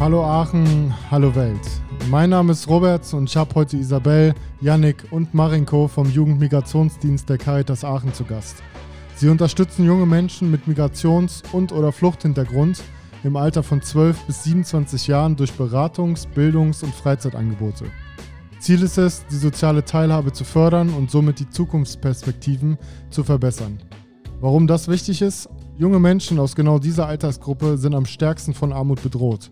Hallo Aachen, hallo Welt. Mein Name ist Robert und ich habe heute Isabel, Yannick und Marinko vom Jugendmigrationsdienst der Caritas Aachen zu Gast. Sie unterstützen junge Menschen mit Migrations- und oder Fluchthintergrund im Alter von 12 bis 27 Jahren durch Beratungs-, Bildungs- und Freizeitangebote. Ziel ist es, die soziale Teilhabe zu fördern und somit die Zukunftsperspektiven zu verbessern. Warum das wichtig ist? Junge Menschen aus genau dieser Altersgruppe sind am stärksten von Armut bedroht.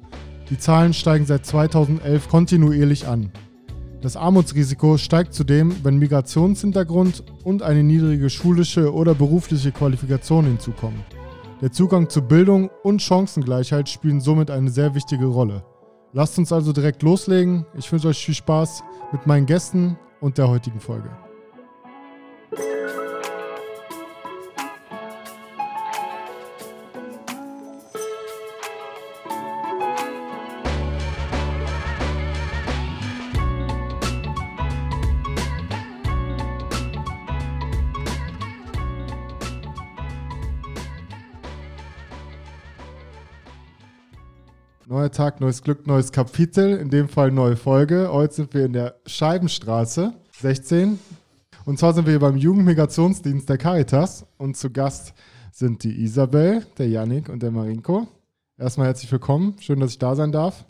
Die Zahlen steigen seit 2011 kontinuierlich an. Das Armutsrisiko steigt zudem, wenn Migrationshintergrund und eine niedrige schulische oder berufliche Qualifikation hinzukommen. Der Zugang zu Bildung und Chancengleichheit spielen somit eine sehr wichtige Rolle. Lasst uns also direkt loslegen. Ich wünsche euch viel Spaß mit meinen Gästen und der heutigen Folge. Neuer Tag, neues Glück, neues Kapitel. In dem Fall neue Folge. Heute sind wir in der Scheibenstraße 16. Und zwar sind wir hier beim Jugendmigrationsdienst der Caritas. Und zu Gast sind die Isabel, der Yannick und der Marinko. Erstmal herzlich willkommen. Schön, dass ich da sein darf.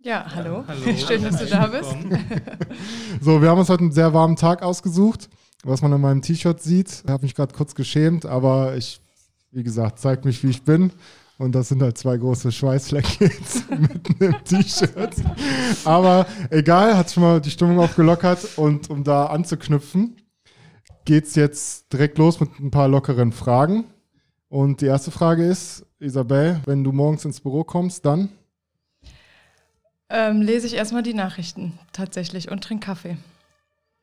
Ja, hallo. Ja, hallo. Schön, dass du da bist. so, wir haben uns heute einen sehr warmen Tag ausgesucht. Was man an meinem T-Shirt sieht, habe mich gerade kurz geschämt, aber ich, wie gesagt, zeige mich, wie ich bin. Und das sind halt zwei große Schweißflecken mitten im T-Shirt. Aber egal, hat schon mal die Stimmung aufgelockert. Und um da anzuknüpfen, geht es jetzt direkt los mit ein paar lockeren Fragen. Und die erste Frage ist, Isabel, wenn du morgens ins Büro kommst, dann? Ähm, lese ich erstmal die Nachrichten tatsächlich und trinke Kaffee.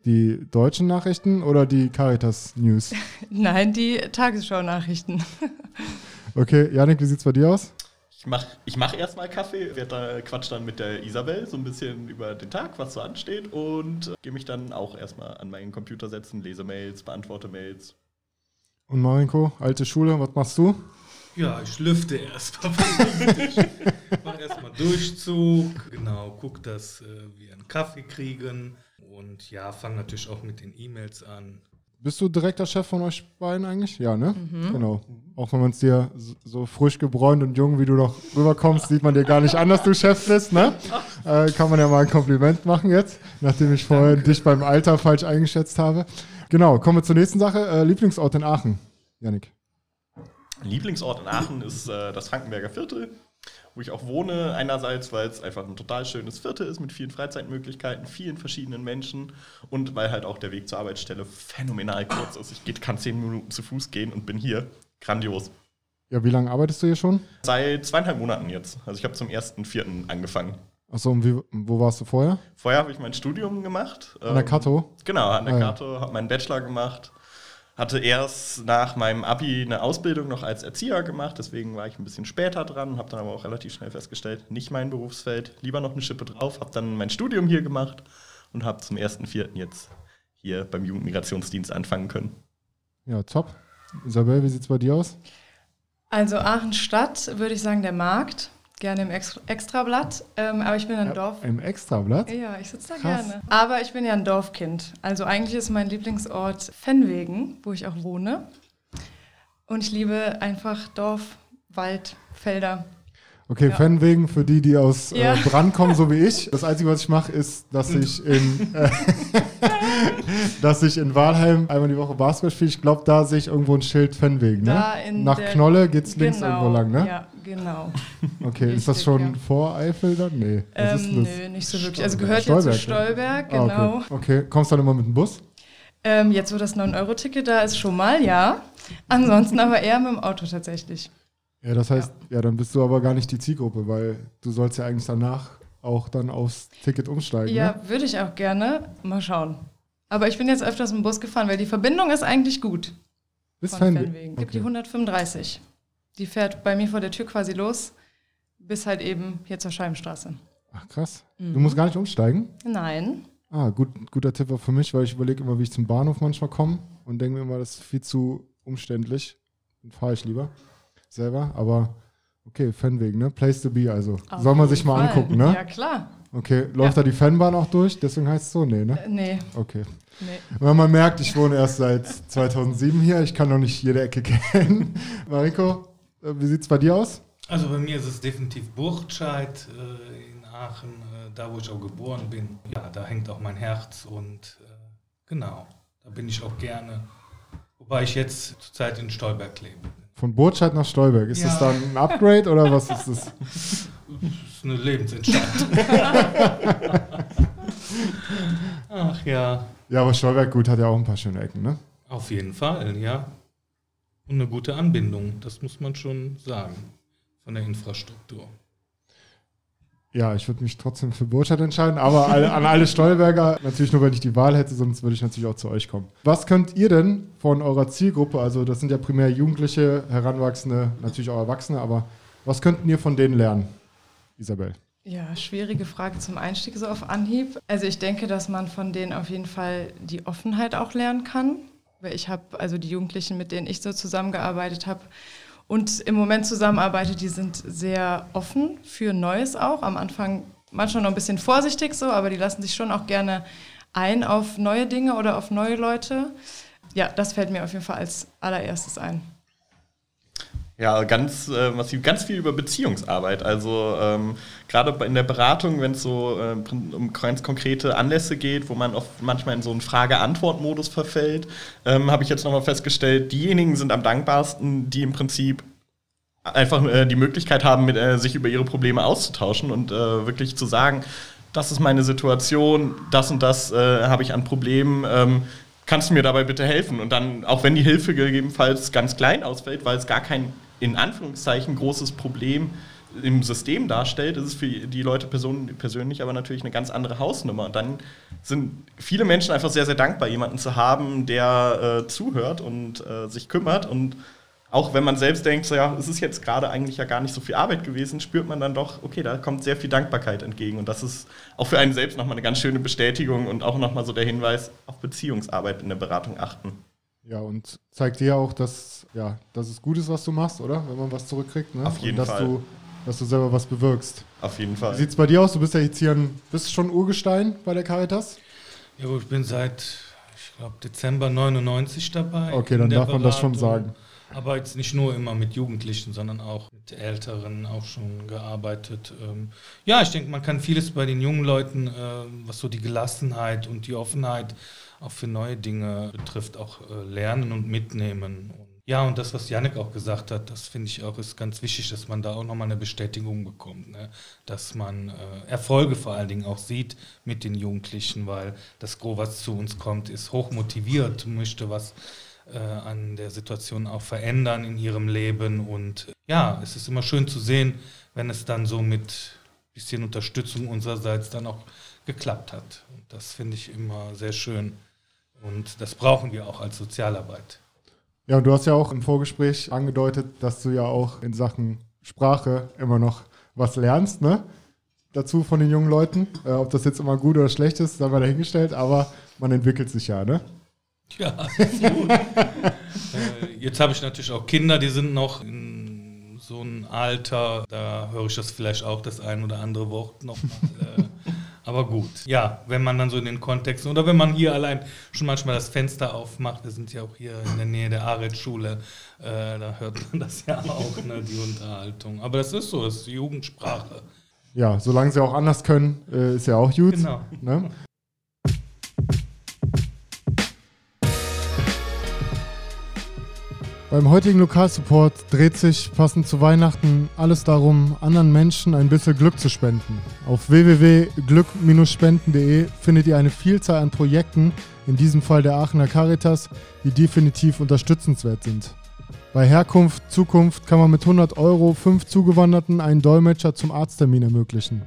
Die deutschen Nachrichten oder die Caritas News? Nein, die Tagesschau-Nachrichten. Okay, Janik, wie sieht es bei dir aus? Ich mache ich mach erstmal Kaffee, werde da quatsch dann mit der Isabel so ein bisschen über den Tag, was so ansteht und äh, gehe mich dann auch erstmal an meinen Computer setzen, lese Mails, beantworte Mails. Und Marinko, alte Schule, was machst du? Ja, ich lüfte erstmal. Mach erstmal Durchzug, genau, guck, dass äh, wir einen Kaffee kriegen und ja, fange natürlich auch mit den E-Mails an. Bist du direkter Chef von euch beiden eigentlich? Ja, ne? Mhm. Genau. Auch wenn man es dir so frisch gebräunt und jung, wie du noch rüberkommst, sieht man dir gar nicht an, dass du Chef bist, ne? Äh, kann man ja mal ein Kompliment machen jetzt, nachdem ich vorher dich beim Alter falsch eingeschätzt habe. Genau, kommen wir zur nächsten Sache. Äh, Lieblingsort in Aachen, Janik. Lieblingsort in Aachen ist äh, das Frankenberger Viertel wo ich auch wohne. Einerseits, weil es einfach ein total schönes Viertel ist mit vielen Freizeitmöglichkeiten, vielen verschiedenen Menschen und weil halt auch der Weg zur Arbeitsstelle phänomenal kurz ist. Ich kann zehn Minuten zu Fuß gehen und bin hier. Grandios. Ja, wie lange arbeitest du hier schon? Seit zweieinhalb Monaten jetzt. Also ich habe zum 1.4. angefangen. Achso, und wie, wo warst du vorher? Vorher habe ich mein Studium gemacht. An der Kato? Ähm, genau, an der ah, Kato, habe meinen Bachelor gemacht hatte erst nach meinem Abi eine Ausbildung noch als Erzieher gemacht, deswegen war ich ein bisschen später dran, habe dann aber auch relativ schnell festgestellt, nicht mein Berufsfeld, lieber noch eine Schippe drauf, habe dann mein Studium hier gemacht und habe zum 1.4. jetzt hier beim Jugendmigrationsdienst anfangen können. Ja, top. Isabel, wie sieht es bei dir aus? Also Aachen Stadt würde ich sagen der Markt gerne im Ex Extrablatt, ähm, aber ich bin ein Dorf. Im Extrablatt? Ja, ich sitze da Krass. gerne. Aber ich bin ja ein Dorfkind. Also eigentlich ist mein Lieblingsort Fennwegen, wo ich auch wohne. Und ich liebe einfach Dorf, Wald, Felder. Okay, ja. Fennwegen für die, die aus äh, ja. äh, Brand kommen, so wie ich. Das Einzige, was ich mache, ist, dass ich in, äh, dass ich in Walheim einmal die Woche Basketball spiele. Ich glaube, da sehe ich irgendwo ein Schild Fennwegen. Ne? Nach Knolle geht es links genau. irgendwo lang, ne? Ja, genau. Okay, Richtig, ist das schon ja. vor Eifel dann? Nee. Ähm, nö, nicht so wirklich. Also gehört Stolberg, ja zu Stolberg, genau. Ah, okay. okay. kommst du dann immer mit dem Bus? Ähm, jetzt, wo das 9-Euro-Ticket da ist, schon mal, ja. Ansonsten aber eher mit dem Auto tatsächlich. Ja, das heißt, ja. ja, dann bist du aber gar nicht die Zielgruppe, weil du sollst ja eigentlich danach auch dann aufs Ticket umsteigen. Ja, ne? würde ich auch gerne. Mal schauen. Aber ich bin jetzt öfters im Bus gefahren, weil die Verbindung ist eigentlich gut. Bis Fernwegen. Fernwegen. Okay. Gibt die 135. Die fährt bei mir vor der Tür quasi los, bis halt eben hier zur Scheibenstraße. Ach krass. Mhm. Du musst gar nicht umsteigen? Nein. Ah, gut, guter Tipp auch für mich, weil ich überlege immer, wie ich zum Bahnhof manchmal komme und denke mir immer, das ist viel zu umständlich. Dann fahre ich lieber selber, aber Okay, Fanwegen, ne? Place to be also. Auf Soll man sich mal Fall. angucken, ne? Ja, klar. Okay, läuft Ja. da die Fanbahn auch durch? Deswegen heißt es so? Nee, ne? Nee, Okay. nee. Weil man merkt, ich wohne erst seit 2007 hier. Ich kann noch nicht jede Ecke kennen. Mariko, äh, wie sieht's bei dir aus? Also bei mir ist es definitiv Burtscheid äh, in Aachen, äh, da wo ich auch geboren bin. Ja, da hängt auch mein Herz und äh, genau, da bin ich auch gerne. Wobei ich jetzt zurzeit in Stolberg lebe. Von Burtscheid nach Stolberg. Ist Ja. das dann ein Upgrade oder was ist das? Das ist eine Lebensentscheidung. Ach ja, Ja, aber Stolberg, gut, hat ja auch ein paar schöne Ecken, ne? auf jeden Fall, ja. Und eine gute Anbindung, das muss man schon sagen, von der Infrastruktur. Ja, ich würde mich trotzdem für Burtscheid entscheiden, aber an alle Stolberger, natürlich nur, wenn ich die Wahl hätte, sonst würde ich natürlich auch zu euch kommen. Was könnt ihr denn von eurer Zielgruppe, also das sind ja primär Jugendliche, Heranwachsende, natürlich auch Erwachsene, aber was könnten ihr von denen lernen, Isabel? Ja, schwierige Frage zum Einstieg so auf Anhieb. Also ich denke, dass man von denen auf jeden Fall die Offenheit auch lernen kann. Weil ich habe, also die Jugendlichen, mit denen ich so zusammengearbeitet habe und im Moment zusammenarbeite, die sind sehr offen für Neues auch. Am Anfang manchmal noch ein bisschen vorsichtig so, aber die lassen sich schon auch gerne ein auf neue Dinge oder auf neue Leute. Ja, das fällt mir auf jeden Fall als allererstes ein. Ja, ganz äh, massiv, ganz viel über Beziehungsarbeit. Also ähm, gerade in der Beratung, wenn es so äh, um ganz konkrete Anlässe geht, wo man oft manchmal in so einen Frage-Antwort-Modus verfällt, ähm, habe ich jetzt nochmal festgestellt, diejenigen sind am dankbarsten, die im Prinzip einfach äh, die Möglichkeit haben, mit, äh, sich über ihre Probleme auszutauschen und äh, wirklich zu sagen, das ist meine Situation, das und das äh, habe ich an Problemen. Ähm, kannst du mir dabei bitte helfen? Und dann, auch wenn die Hilfe gegebenenfalls ganz klein ausfällt, weil es gar kein in Anführungszeichen großes Problem im System darstellt, ist es für die Leute persönlich aber natürlich eine ganz andere Hausnummer. Und dann sind viele Menschen einfach sehr, sehr dankbar, jemanden zu haben, der äh, zuhört und äh, sich kümmert. Und auch wenn man selbst denkt, so, ja, es ist jetzt gerade eigentlich ja gar nicht so viel Arbeit gewesen, spürt man dann doch, okay, da kommt sehr viel Dankbarkeit entgegen. Und das ist auch für einen selbst nochmal eine ganz schöne Bestätigung und auch nochmal so der Hinweis, auf Beziehungsarbeit in der Beratung achten. Ja, und zeigt dir auch, dass, ja, dass es gut ist, was du machst, oder? Wenn man was zurückkriegt, ne? Auf jeden und dass Fall. Du, dass du selber was bewirkst. Auf jeden Wie Fall. sieht es bei dir aus? Du bist ja jetzt hier ein, bist schon Urgestein bei der Caritas? Ja, ich bin seit, ich glaube, Dezember 99 dabei. Okay, dann darf man das schon sagen. Aber jetzt nicht nur immer mit Jugendlichen, sondern auch mit Älteren auch schon gearbeitet. Ähm, Ja, ich denke, man kann vieles bei den jungen Leuten, ähm, was so die Gelassenheit und die Offenheit auch für neue Dinge betrifft, auch äh, lernen und mitnehmen. Ja, und das, was Janik auch gesagt hat, das finde ich auch ist ganz wichtig, dass man da auch nochmal eine Bestätigung bekommt. Ne? Dass man äh, Erfolge vor allen Dingen auch sieht mit den Jugendlichen, weil das Gros, was zu uns kommt, ist hochmotiviert, möchte was äh, an der Situation auch verändern in ihrem Leben. Und äh, ja, es ist immer schön zu sehen, wenn es dann so mit bisschen Unterstützung unsererseits dann auch geklappt hat. Und das finde ich immer sehr schön. Und das brauchen wir auch als Sozialarbeit. Ja, und du hast ja auch im Vorgespräch angedeutet, dass du ja auch in Sachen Sprache immer noch was lernst, ne? Dazu von den jungen Leuten. Äh, ob das jetzt immer gut oder schlecht ist, sei mal dahingestellt, aber man entwickelt sich ja, ne? Ja, absolut. äh, jetzt habe ich natürlich auch Kinder, die sind noch in so einem Alter, da höre ich das vielleicht auch das ein oder andere Wort noch mal. Äh, aber gut, ja, wenn man dann so in den Kontexten oder wenn man hier allein schon manchmal das Fenster aufmacht, wir sind ja auch hier in der Nähe der Aret-Schule, äh, da hört man das ja auch, ne, die Unterhaltung. Aber das ist so, das ist die Jugendsprache. Ja, solange sie auch anders können, äh, ist ja auch gut. Genau. Ne? Beim heutigen Lokalsupport dreht sich passend zu Weihnachten alles darum, anderen Menschen ein bisschen Glück zu spenden. Auf www.glück-spenden.de findet ihr eine Vielzahl an Projekten, in diesem Fall der Aachener Caritas, die definitiv unterstützenswert sind. Bei Herkunft, Zukunft kann man mit 100 Euro fünf Zugewanderten einen Dolmetscher zum Arzttermin ermöglichen.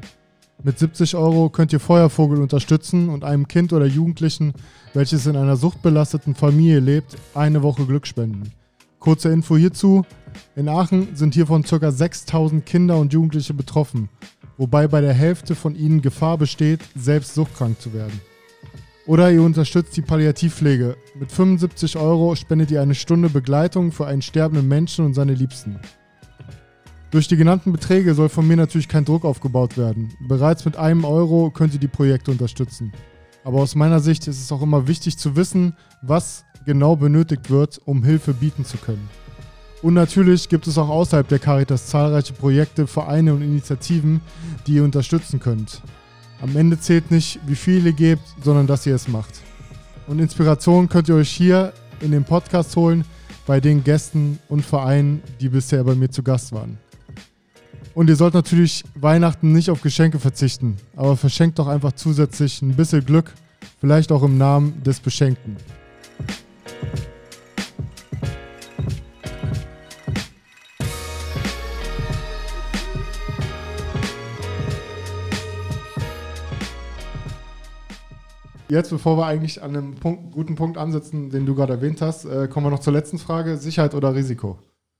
Mit 70 Euro könnt ihr Feuervogel unterstützen und einem Kind oder Jugendlichen, welches in einer suchtbelasteten Familie lebt, eine Woche Glück spenden. Kurze Info hierzu. In Aachen sind hiervon ca. 6000 Kinder und Jugendliche betroffen, wobei bei der Hälfte von ihnen Gefahr besteht, selbst suchtkrank zu werden. Oder ihr unterstützt die Palliativpflege. Mit 75 Euro spendet ihr eine Stunde Begleitung für einen sterbenden Menschen und seine Liebsten. Durch die genannten Beträge soll von mir natürlich kein Druck aufgebaut werden. Bereits mit einem Euro könnt ihr die Projekte unterstützen. Aber aus meiner Sicht ist es auch immer wichtig zu wissen, was genau benötigt wird, um Hilfe bieten zu können. Und natürlich gibt es auch außerhalb der Caritas zahlreiche Projekte, Vereine und Initiativen, die ihr unterstützen könnt. Am Ende zählt nicht, wie viel ihr gebt, sondern dass ihr es macht. Und Inspiration könnt ihr euch hier in dem Podcast holen bei den Gästen und Vereinen, die bisher bei mir zu Gast waren. Und ihr sollt natürlich Weihnachten nicht auf Geschenke verzichten, aber verschenkt doch einfach zusätzlich ein bisschen Glück, vielleicht auch im Namen des Beschenkten. Jetzt, bevor wir eigentlich an einem Punkt, guten Punkt ansetzen, den du gerade erwähnt hast, äh, kommen wir noch zur letzten Frage. Sicherheit oder Risiko?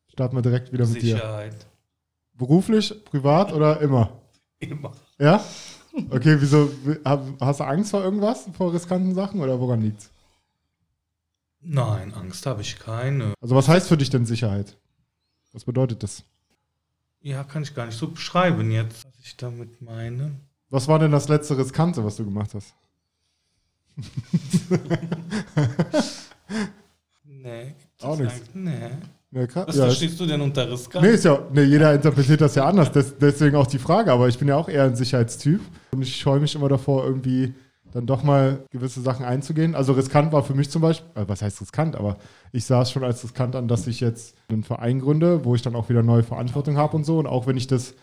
Starten wir direkt wieder mit dir. Sicherheit. Beruflich, privat oder immer? Immer. Ja? Okay, wieso? Hast du Angst vor irgendwas, vor riskanten Sachen oder woran liegt's? Nein, Angst habe ich keine. Also was heißt für dich denn Sicherheit? Was bedeutet das? Ja, kann ich gar nicht so beschreiben jetzt, was ich damit meine. Was war denn das letzte Riskante, was du gemacht hast? Nee. Auch nichts. Nee. Ja. Was Ja, verstehst du denn unter riskant? Nee, ist ja, nee, jeder interpretiert das ja anders, des, deswegen auch die Frage, aber ich bin ja auch eher ein Sicherheitstyp und ich scheue mich immer davor, irgendwie dann doch mal gewisse Sachen einzugehen. Also riskant war für mich zum Beispiel, äh, was heißt riskant, aber ich sah es schon als riskant an, dass ich jetzt einen Verein gründe, wo ich dann auch wieder neue Verantwortung habe und so und auch wenn ich das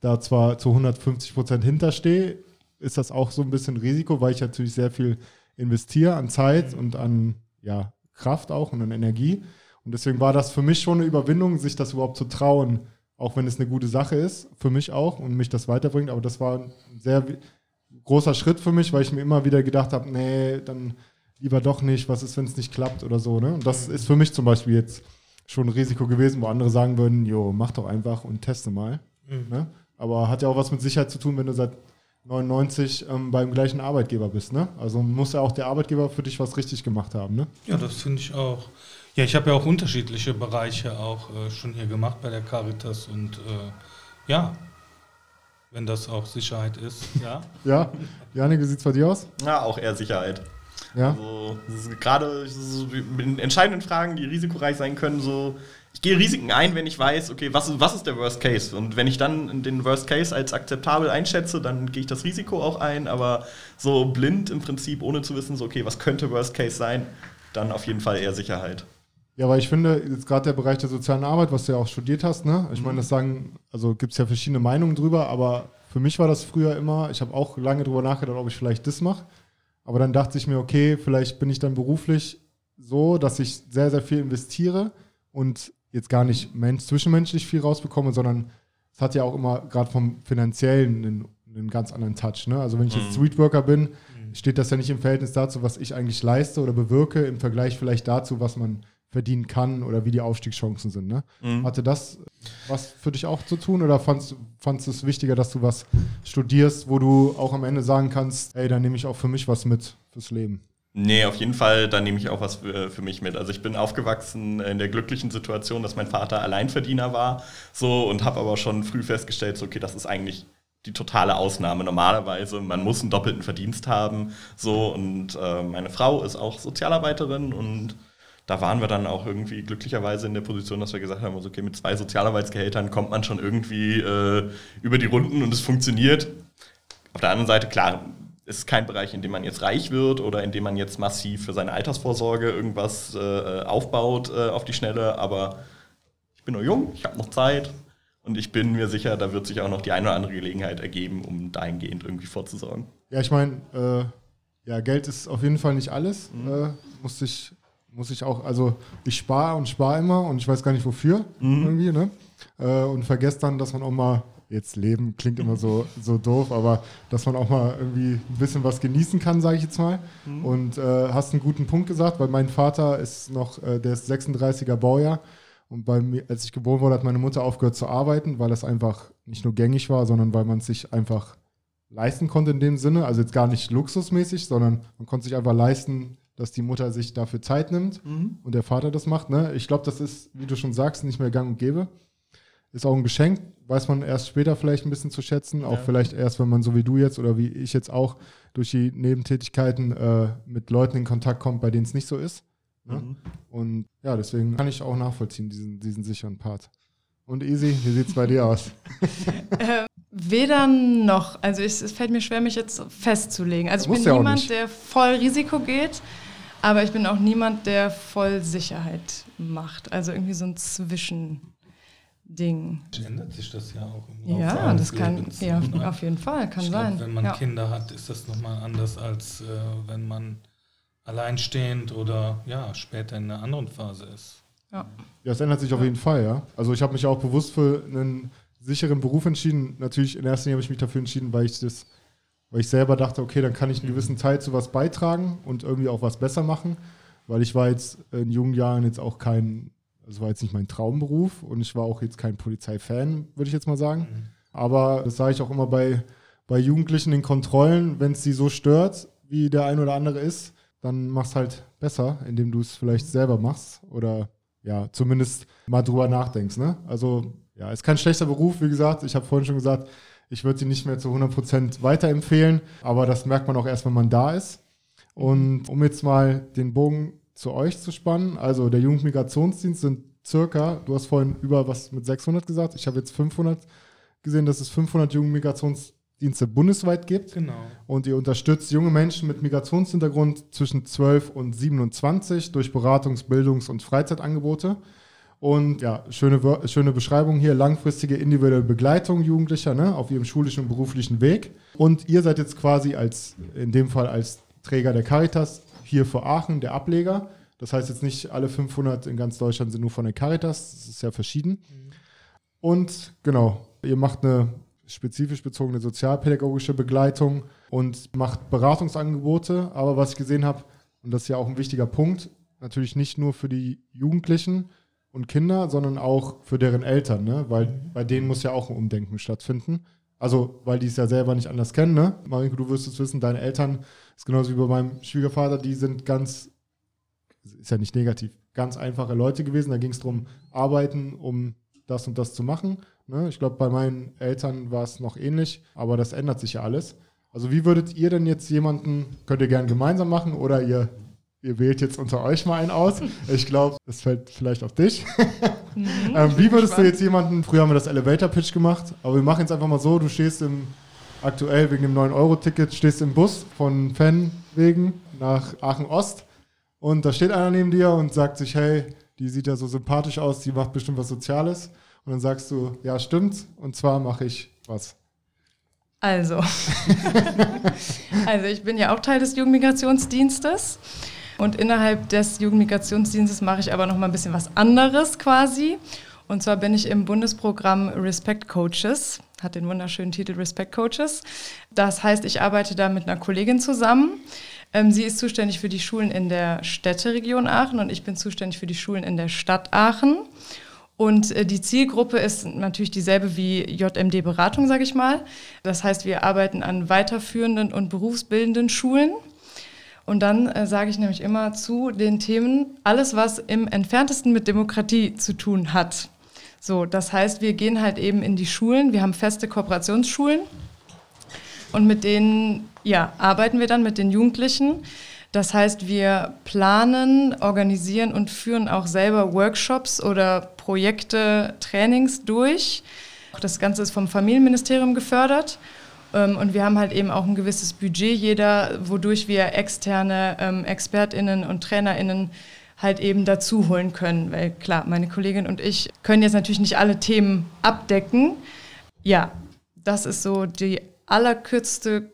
da zwar zu 150 Prozent hinterstehe, ist das auch so ein bisschen Risiko, weil ich natürlich sehr viel investiere an Zeit und an ja, Kraft auch und an Energie. Und deswegen war das für mich schon eine Überwindung, sich das überhaupt zu trauen, auch wenn es eine gute Sache ist, für mich auch und mich das weiterbringt. Aber das war ein sehr großer Schritt für mich, weil ich mir immer wieder gedacht habe, nee, dann lieber doch nicht, was ist, wenn es nicht klappt oder so. Ne? Und das ist für mich zum Beispiel jetzt schon ein Risiko gewesen, wo andere sagen würden, jo, mach doch einfach und teste mal. Mhm. Ne? Aber hat ja auch was mit Sicherheit zu tun, wenn du seit 99 ähm, beim gleichen Arbeitgeber bist. Ne? Also muss ja auch der Arbeitgeber für dich was richtig gemacht haben. Ne? Ja, das finde ich auch. Ja, ich habe ja auch unterschiedliche Bereiche auch äh, schon hier gemacht bei der Caritas und äh, ja, wenn das auch Sicherheit ist, ja. Ja, Janik, wie sieht es bei dir aus? Ja, auch eher Sicherheit. Ja, Also, gerade so in entscheidenden Fragen, die risikoreich sein können, so. Ich gehe Risiken ein, wenn ich weiß, okay, was, ist- was ist der Worst Case? Und wenn ich dann den Worst Case als akzeptabel einschätze, dann gehe ich das Risiko auch ein. Aber so blind im Prinzip, ohne zu wissen, so, okay, was könnte Worst Case sein, dann auf jeden Fall eher Sicherheit. Ja, weil ich finde, jetzt gerade der Bereich der sozialen Arbeit, was du ja auch studiert hast, ne? Ich meine, das sagen, also gibt es ja verschiedene Meinungen drüber, aber für mich war das früher immer, ich habe auch lange drüber nachgedacht, ob ich vielleicht das mache. Aber dann dachte ich mir, okay, vielleicht bin ich dann beruflich so, dass ich sehr, sehr viel investiere und jetzt gar nicht Mensch, zwischenmenschlich viel rausbekomme, sondern es hat ja auch immer gerade vom Finanziellen einen, einen ganz anderen Touch. Ne? Also wenn ich jetzt Streetworker bin, steht das ja nicht im Verhältnis dazu, was ich eigentlich leiste oder bewirke, im Vergleich vielleicht dazu, was man verdienen kann oder wie die Aufstiegschancen sind. Ne? Hatte das was für dich auch zu tun oder fandst, fandst du es wichtiger, dass du was studierst, wo du auch am Ende sagen kannst, ey, da nehme ich auch für mich was mit fürs Leben? Nee, auf jeden Fall, da nehme ich auch was für, für mich mit. Also ich bin aufgewachsen in der glücklichen Situation, dass mein Vater Alleinverdiener war, so und habe aber schon früh festgestellt, so okay, das ist eigentlich die totale Ausnahme. Normalerweise, man muss einen doppelten Verdienst haben, so und äh, meine Frau ist auch Sozialarbeiterin und da waren wir dann auch irgendwie glücklicherweise in der Position, dass wir gesagt haben, also okay, mit zwei Sozialarbeitsgehältern kommt man schon irgendwie äh, über die Runden und es funktioniert. Auf der anderen Seite, klar, es ist kein Bereich, in dem man jetzt reich wird oder in dem man jetzt massiv für seine Altersvorsorge irgendwas äh, aufbaut äh, auf die Schnelle, aber ich bin noch jung, ich habe noch Zeit und ich bin mir sicher, da wird sich auch noch die eine oder andere Gelegenheit ergeben, um dahingehend irgendwie vorzusorgen. Ja, ich meine, äh, ja, Geld ist auf jeden Fall nicht alles. Äh, muss ich, muss ich auch, also ich spare und spare immer und ich weiß gar nicht wofür irgendwie, ne? Äh, und vergesse dann, dass man auch mal, jetzt leben klingt immer so, so doof, aber dass man auch mal irgendwie ein bisschen was genießen kann, sage ich jetzt mal. Und äh, hast einen guten Punkt gesagt, weil mein Vater ist noch, äh, der ist 36er Baujahr. Und bei mir, als ich geboren wurde, hat meine Mutter aufgehört zu arbeiten, weil das einfach nicht nur gängig war, sondern weil man es sich einfach leisten konnte in dem Sinne. Also jetzt gar nicht luxusmäßig, sondern man konnte sich einfach leisten, dass die Mutter sich dafür Zeit nimmt und der Vater das macht. Ne? Ich glaube, das ist, wie du schon sagst, nicht mehr gang und gäbe. ist auch ein Geschenk, weiß man erst später vielleicht ein bisschen zu schätzen, auch Ja. vielleicht erst, wenn man so wie du jetzt oder wie ich jetzt auch durch die Nebentätigkeiten äh, mit Leuten in Kontakt kommt, bei denen es nicht so ist. Ne? Mhm. Und ja, deswegen kann ich auch nachvollziehen, diesen, diesen sicheren Part. Und Easy, wie sieht es bei dir aus? Äh, weder noch. Also ich, es fällt mir schwer, mich jetzt festzulegen. Also ich bin ja niemand, der voll Risiko geht, aber ich bin auch niemand, der voll Sicherheit macht. Also irgendwie so ein Zwischending. Ändert sich das ja auch im Laufe Ja, eines das kann, ja, Und auf jeden Fall, kann ich glaub, sein. Wenn man ja. Kinder hat, ist das nochmal anders, als äh, wenn man alleinstehend oder ja, später in einer anderen Phase ist. Ja. Ja, es ändert sich auf jeden Fall, ja. Also ich habe mich auch bewusst für einen sicheren Beruf entschieden. Natürlich in erster Linie habe ich mich dafür entschieden, weil ich das, weil ich selber dachte, okay, dann kann ich einen gewissen Teil zu was beitragen und irgendwie auch was besser machen. Weil ich war jetzt in jungen Jahren jetzt auch kein, das war jetzt nicht mein Traumberuf und ich war auch jetzt kein Polizeifan, würde ich jetzt mal sagen. Aber das sage ich auch immer bei, bei Jugendlichen in Kontrollen, wenn es sie so stört, wie der ein oder andere ist, dann mach's halt besser, indem du es vielleicht selber machst oder ja, zumindest mal drüber nachdenkst. Ne? Also ja, ist kein schlechter Beruf, wie gesagt. Ich habe vorhin schon gesagt, ich würde ihn nicht mehr zu 100% weiterempfehlen, aber das merkt man auch erst, wenn man da ist. Und um jetzt mal den Bogen zu euch zu spannen, also der Jugendmigrationsdienst sind circa, du hast vorhin über was mit 600 gesagt, ich habe jetzt 500 gesehen, dass es 500 Jugendmigrationsdienste bundesweit gibt. Genau. Und ihr unterstützt junge Menschen mit Migrationshintergrund zwischen 12 und 27 durch Beratungs-, Bildungs- und Freizeitangebote. Und ja, schöne, schöne Beschreibung hier, langfristige individuelle Begleitung Jugendlicher ne, auf ihrem schulischen und beruflichen Weg. Und ihr seid jetzt quasi als, in dem Fall als Träger der Caritas hier für Aachen, der Ableger. Das heißt jetzt nicht alle 500 in ganz Deutschland sind nur von der Caritas, das ist ja verschieden. Und genau, ihr macht eine spezifisch bezogene sozialpädagogische Begleitung und macht Beratungsangebote. Aber was ich gesehen habe, und das ist ja auch ein wichtiger Punkt, natürlich nicht nur für die Jugendlichen und Kinder, sondern auch für deren Eltern, ne? weil bei denen muss ja auch ein Umdenken stattfinden. Also, weil die es ja selber nicht anders kennen, ne? Marinko, du wirst es wissen, deine Eltern, ist genauso wie bei meinem Schwiegervater, die sind ganz, ist ja nicht negativ, ganz einfache Leute gewesen. Da ging es darum, arbeiten, um das und das zu machen. Ne? Ich glaube, bei meinen Eltern war es noch ähnlich, aber das ändert sich ja alles. Also wie würdet ihr denn jetzt jemanden, könnt ihr gerne gemeinsam machen oder ihr, ihr wählt jetzt unter euch mal einen aus? Ich glaube, das fällt vielleicht auf dich. ähm, wie würdest du jetzt jemanden, früher haben wir das Elevator Pitch gemacht, aber wir machen jetzt einfach mal so, du stehst im, aktuell wegen dem 9-Euro-Ticket, stehst im Bus von Fenn wegen nach Aachen Ost und da steht einer neben dir und sagt sich, hey, die sieht ja so sympathisch aus, die macht bestimmt was Soziales. Und dann sagst du, ja, stimmt. Und zwar mache ich was. Also. also ich bin ja auch Teil des Jugendmigrationsdienstes. Und innerhalb des Jugendmigrationsdienstes mache ich aber noch mal ein bisschen was anderes quasi. Und zwar bin ich im Bundesprogramm Respect Coaches, hat den wunderschönen Titel Respect Coaches. Das heißt, ich arbeite da mit einer Kollegin zusammen. Ähm, sie ist zuständig für die Schulen in der Städteregion Aachen und ich bin zuständig für die Schulen in der Stadt Aachen. Und äh, die Zielgruppe ist natürlich dieselbe wie JMD Beratung, sage ich mal. Das heißt, wir arbeiten an weiterführenden und berufsbildenden Schulen. Und dann äh, sage ich nämlich immer zu den Themen alles, was im entferntesten mit Demokratie zu tun hat. So, das heißt, wir gehen halt eben in die Schulen. Wir haben feste Kooperationsschulen und mit denen ja, arbeiten wir dann mit den Jugendlichen. Das heißt, wir planen, organisieren und führen auch selber Workshops oder Projekte, Trainings durch. Das Ganze ist vom Familienministerium gefördert. Ähm, Und wir haben halt eben auch ein gewisses Budget jeder, wodurch wir externe ähm, ExpertInnen und TrainerInnen halt eben dazu holen können. Weil klar, meine Kollegin und ich können jetzt natürlich nicht alle Themen abdecken. Ja, das ist so die allerkürzte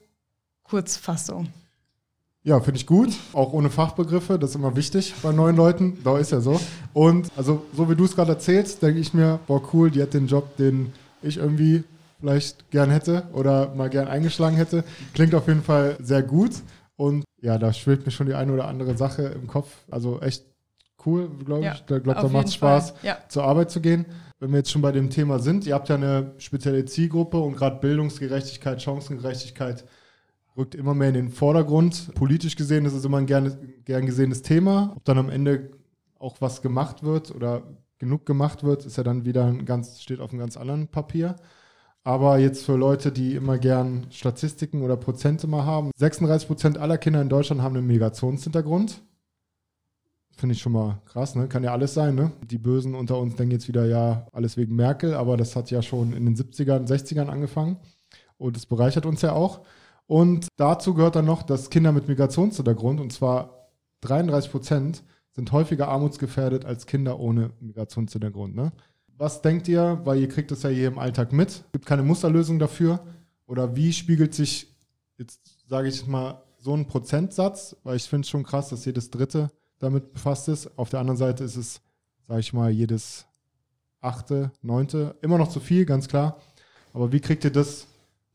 Kurzfassung. Ja, finde ich gut. Auch ohne Fachbegriffe, das ist immer wichtig bei neuen Leuten. Da ist ja so. Und also, so wie du es gerade erzählst, denke ich mir, boah, cool, die hat den Job, den ich irgendwie vielleicht gern hätte oder mal gern eingeschlagen hätte. Klingt auf jeden Fall sehr gut. Und ja, da schwebt mir schon die eine oder andere Sache im Kopf. Also echt cool, glaube ich. Ja, ich glaube, da macht es. Spaß, Ja. zur Arbeit zu gehen. Wenn wir jetzt schon bei dem Thema sind, ihr habt ja eine spezielle Zielgruppe und gerade Bildungsgerechtigkeit, Chancengerechtigkeit rückt immer mehr in den Vordergrund. Politisch gesehen ist es immer ein gern, gern gesehenes Thema. Ob dann am Ende auch was gemacht wird oder genug gemacht wird, ist ja dann wieder ein ganz, steht auf einem ganz anderen Papier. Aber jetzt für Leute, die immer gern Statistiken oder Prozente mal haben, 36 Prozent aller Kinder in Deutschland haben einen Migrationshintergrund. Finde ich schon mal krass, ne? Kann ja alles sein, ne? Die Bösen unter uns denken jetzt wieder, ja, alles wegen Merkel, aber das hat ja schon in den 70ern, 60ern angefangen. Und es bereichert uns ja auch. Und dazu gehört dann noch, dass Kinder mit Migrationshintergrund, und zwar 33 Prozent, sind häufiger armutsgefährdet als Kinder ohne Migrationshintergrund. Ne? Was denkt ihr, weil ihr kriegt das ja hier im Alltag mit, gibt keine Musterlösung dafür? Oder wie spiegelt sich, jetzt sage ich mal, so ein Prozentsatz, weil ich finde es schon krass, dass jedes Dritte damit befasst ist. Auf der anderen Seite ist es, sage ich mal, jedes Achte, Neunte, immer noch zu viel, ganz klar. Aber wie kriegt ihr das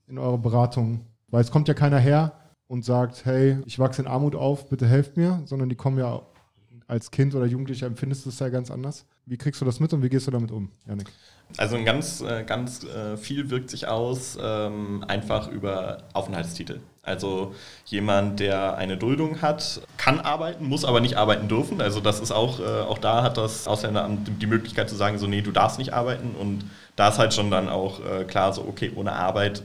in eure Beratung? Weil es kommt ja keiner her und sagt, hey, ich wachse in Armut auf, bitte helft mir, sondern die kommen ja als Kind oder Jugendlicher empfindest du es ja ganz anders. Wie kriegst du das mit und wie gehst du damit um, Janik? Also ein ganz, äh, ganz äh, viel wirkt sich aus ähm, einfach über Aufenthaltstitel. Also jemand, der eine Duldung hat, kann arbeiten, muss aber nicht arbeiten dürfen. Also das ist auch, äh, auch da hat das Ausländeramt die Möglichkeit zu sagen, so nee, du darfst nicht arbeiten. Und da ist halt schon dann auch klar so, okay, ohne Arbeit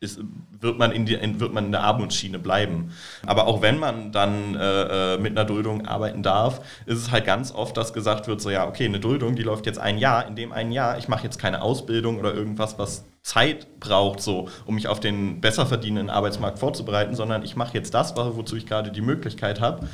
ist, wird, man in die, wird man in der Armutsschiene bleiben. Aber auch wenn man dann äh, äh, mit einer Duldung arbeiten darf, ist es halt ganz oft, dass gesagt wird, so ja, okay, eine Duldung, die läuft jetzt ein Jahr, in dem ein Jahr, ich mache jetzt keine Ausbildung oder irgendwas, was Zeit braucht, so, um mich auf den besser verdienenden Arbeitsmarkt vorzubereiten, sondern ich mache jetzt das, wozu ich gerade die Möglichkeit habe.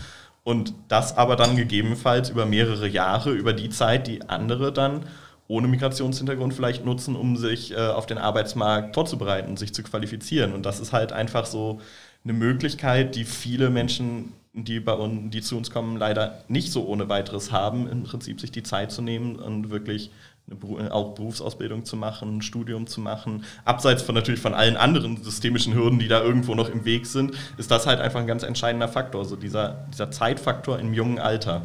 Und das aber dann gegebenenfalls über mehrere Jahre, über die Zeit, die andere dann ohne Migrationshintergrund vielleicht nutzen, um sich äh, auf den Arbeitsmarkt vorzubereiten, sich zu qualifizieren. Und das ist halt einfach so eine Möglichkeit, die viele Menschen, die bei uns, die zu uns kommen, leider nicht so ohne weiteres haben, im Prinzip sich die Zeit zu nehmen und wirklich eine, auch Berufsausbildung zu machen, ein Studium zu machen. Abseits von natürlich von allen anderen systemischen Hürden, die da irgendwo noch im Weg sind, ist das halt einfach ein ganz entscheidender Faktor, so dieser, dieser Zeitfaktor im jungen Alter.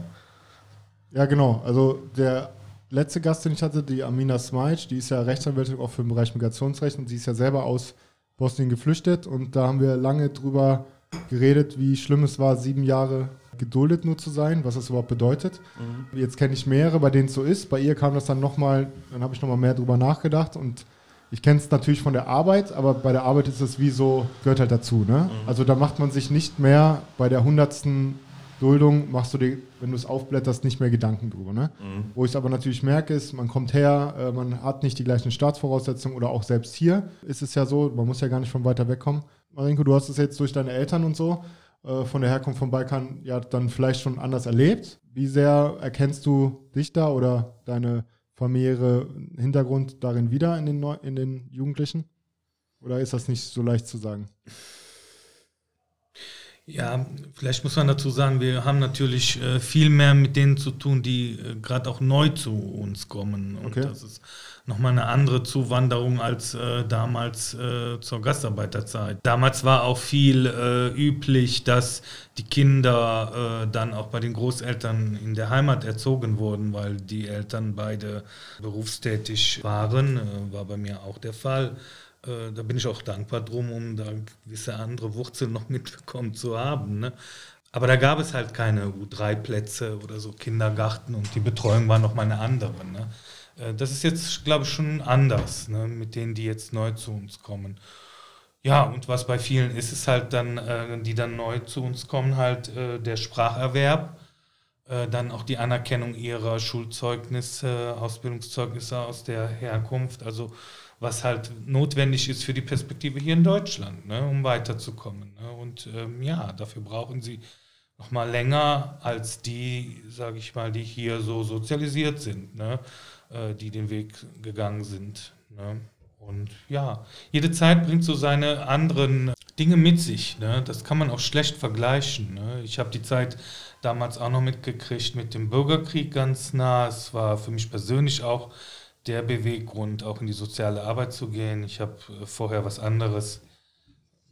Ja, genau. Also der letzte Gast, den ich hatte, die Amina Smajc, die ist ja Rechtsanwältin auch für den Bereich Migrationsrecht und sie ist ja selber aus Bosnien geflüchtet und da haben wir lange drüber geredet, wie schlimm es war, sieben Jahre geduldet nur zu sein, was das überhaupt bedeutet. Mhm. Jetzt kenne ich mehrere, bei denen es so ist. Bei ihr kam das dann nochmal, dann habe ich nochmal mehr drüber nachgedacht und ich kenne es natürlich von der Arbeit, aber bei der Arbeit ist es wie so, gehört halt dazu. Ne? Mhm. Also da macht man sich nicht mehr bei der hundertsten Duldung machst du dir, wenn du es aufblätterst, nicht mehr Gedanken drüber. Ne? Mhm. Wo ich es aber natürlich merke, ist, man kommt her, äh, man hat nicht die gleichen Staatsvoraussetzungen oder auch selbst hier ist es ja so, man muss ja gar nicht von weiter wegkommen. Marinko, du hast es jetzt durch deine Eltern und so äh, von der Herkunft vom Balkan ja dann vielleicht schon anders erlebt. Wie sehr erkennst du dich da oder deine familiäre Hintergrund darin wieder in den, Neu in den Jugendlichen? Oder ist das nicht so leicht zu sagen? Ja, vielleicht muss man dazu sagen, wir haben natürlich äh, viel mehr mit denen zu tun, die äh, gerade auch neu zu uns kommen. Und okay. das ist nochmal eine andere Zuwanderung als äh, damals äh, zur Gastarbeiterzeit. Damals war auch viel äh, üblich, dass die Kinder äh, dann auch bei den Großeltern in der Heimat erzogen wurden, weil die Eltern beide berufstätig waren. war bei mir auch der Fall. Äh, da bin ich auch dankbar drum, um da gewisse andere Wurzeln noch mitbekommen zu haben. Ne? Aber da gab es halt keine U3-Plätze oder so Kindergarten und die Betreuung war noch mal eine andere. Ne? Äh, das ist jetzt, glaube ich, schon anders ne? mit denen, die jetzt neu zu uns kommen. Ja, und was bei vielen ist, ist halt dann, äh, die dann neu zu uns kommen, halt der Spracherwerb, dann auch die Anerkennung ihrer Schulzeugnisse, Ausbildungszeugnisse aus der Herkunft. Also was halt notwendig ist für die Perspektive hier in Deutschland, ne, um weiterzukommen. Ne. Und ähm, ja, dafür brauchen sie noch mal länger als die, sage ich mal, die hier so sozialisiert sind, ne, äh, die den Weg gegangen sind. Ne. Und ja, jede Zeit bringt so seine anderen Dinge mit sich. Ne? Das kann man auch schlecht vergleichen. Ne? Ich habe die Zeit damals auch noch mitgekriegt mit dem Bürgerkrieg ganz nah. Es war für mich persönlich auch der Beweggrund, auch in die soziale Arbeit zu gehen. Ich habe äh, vorher was anderes,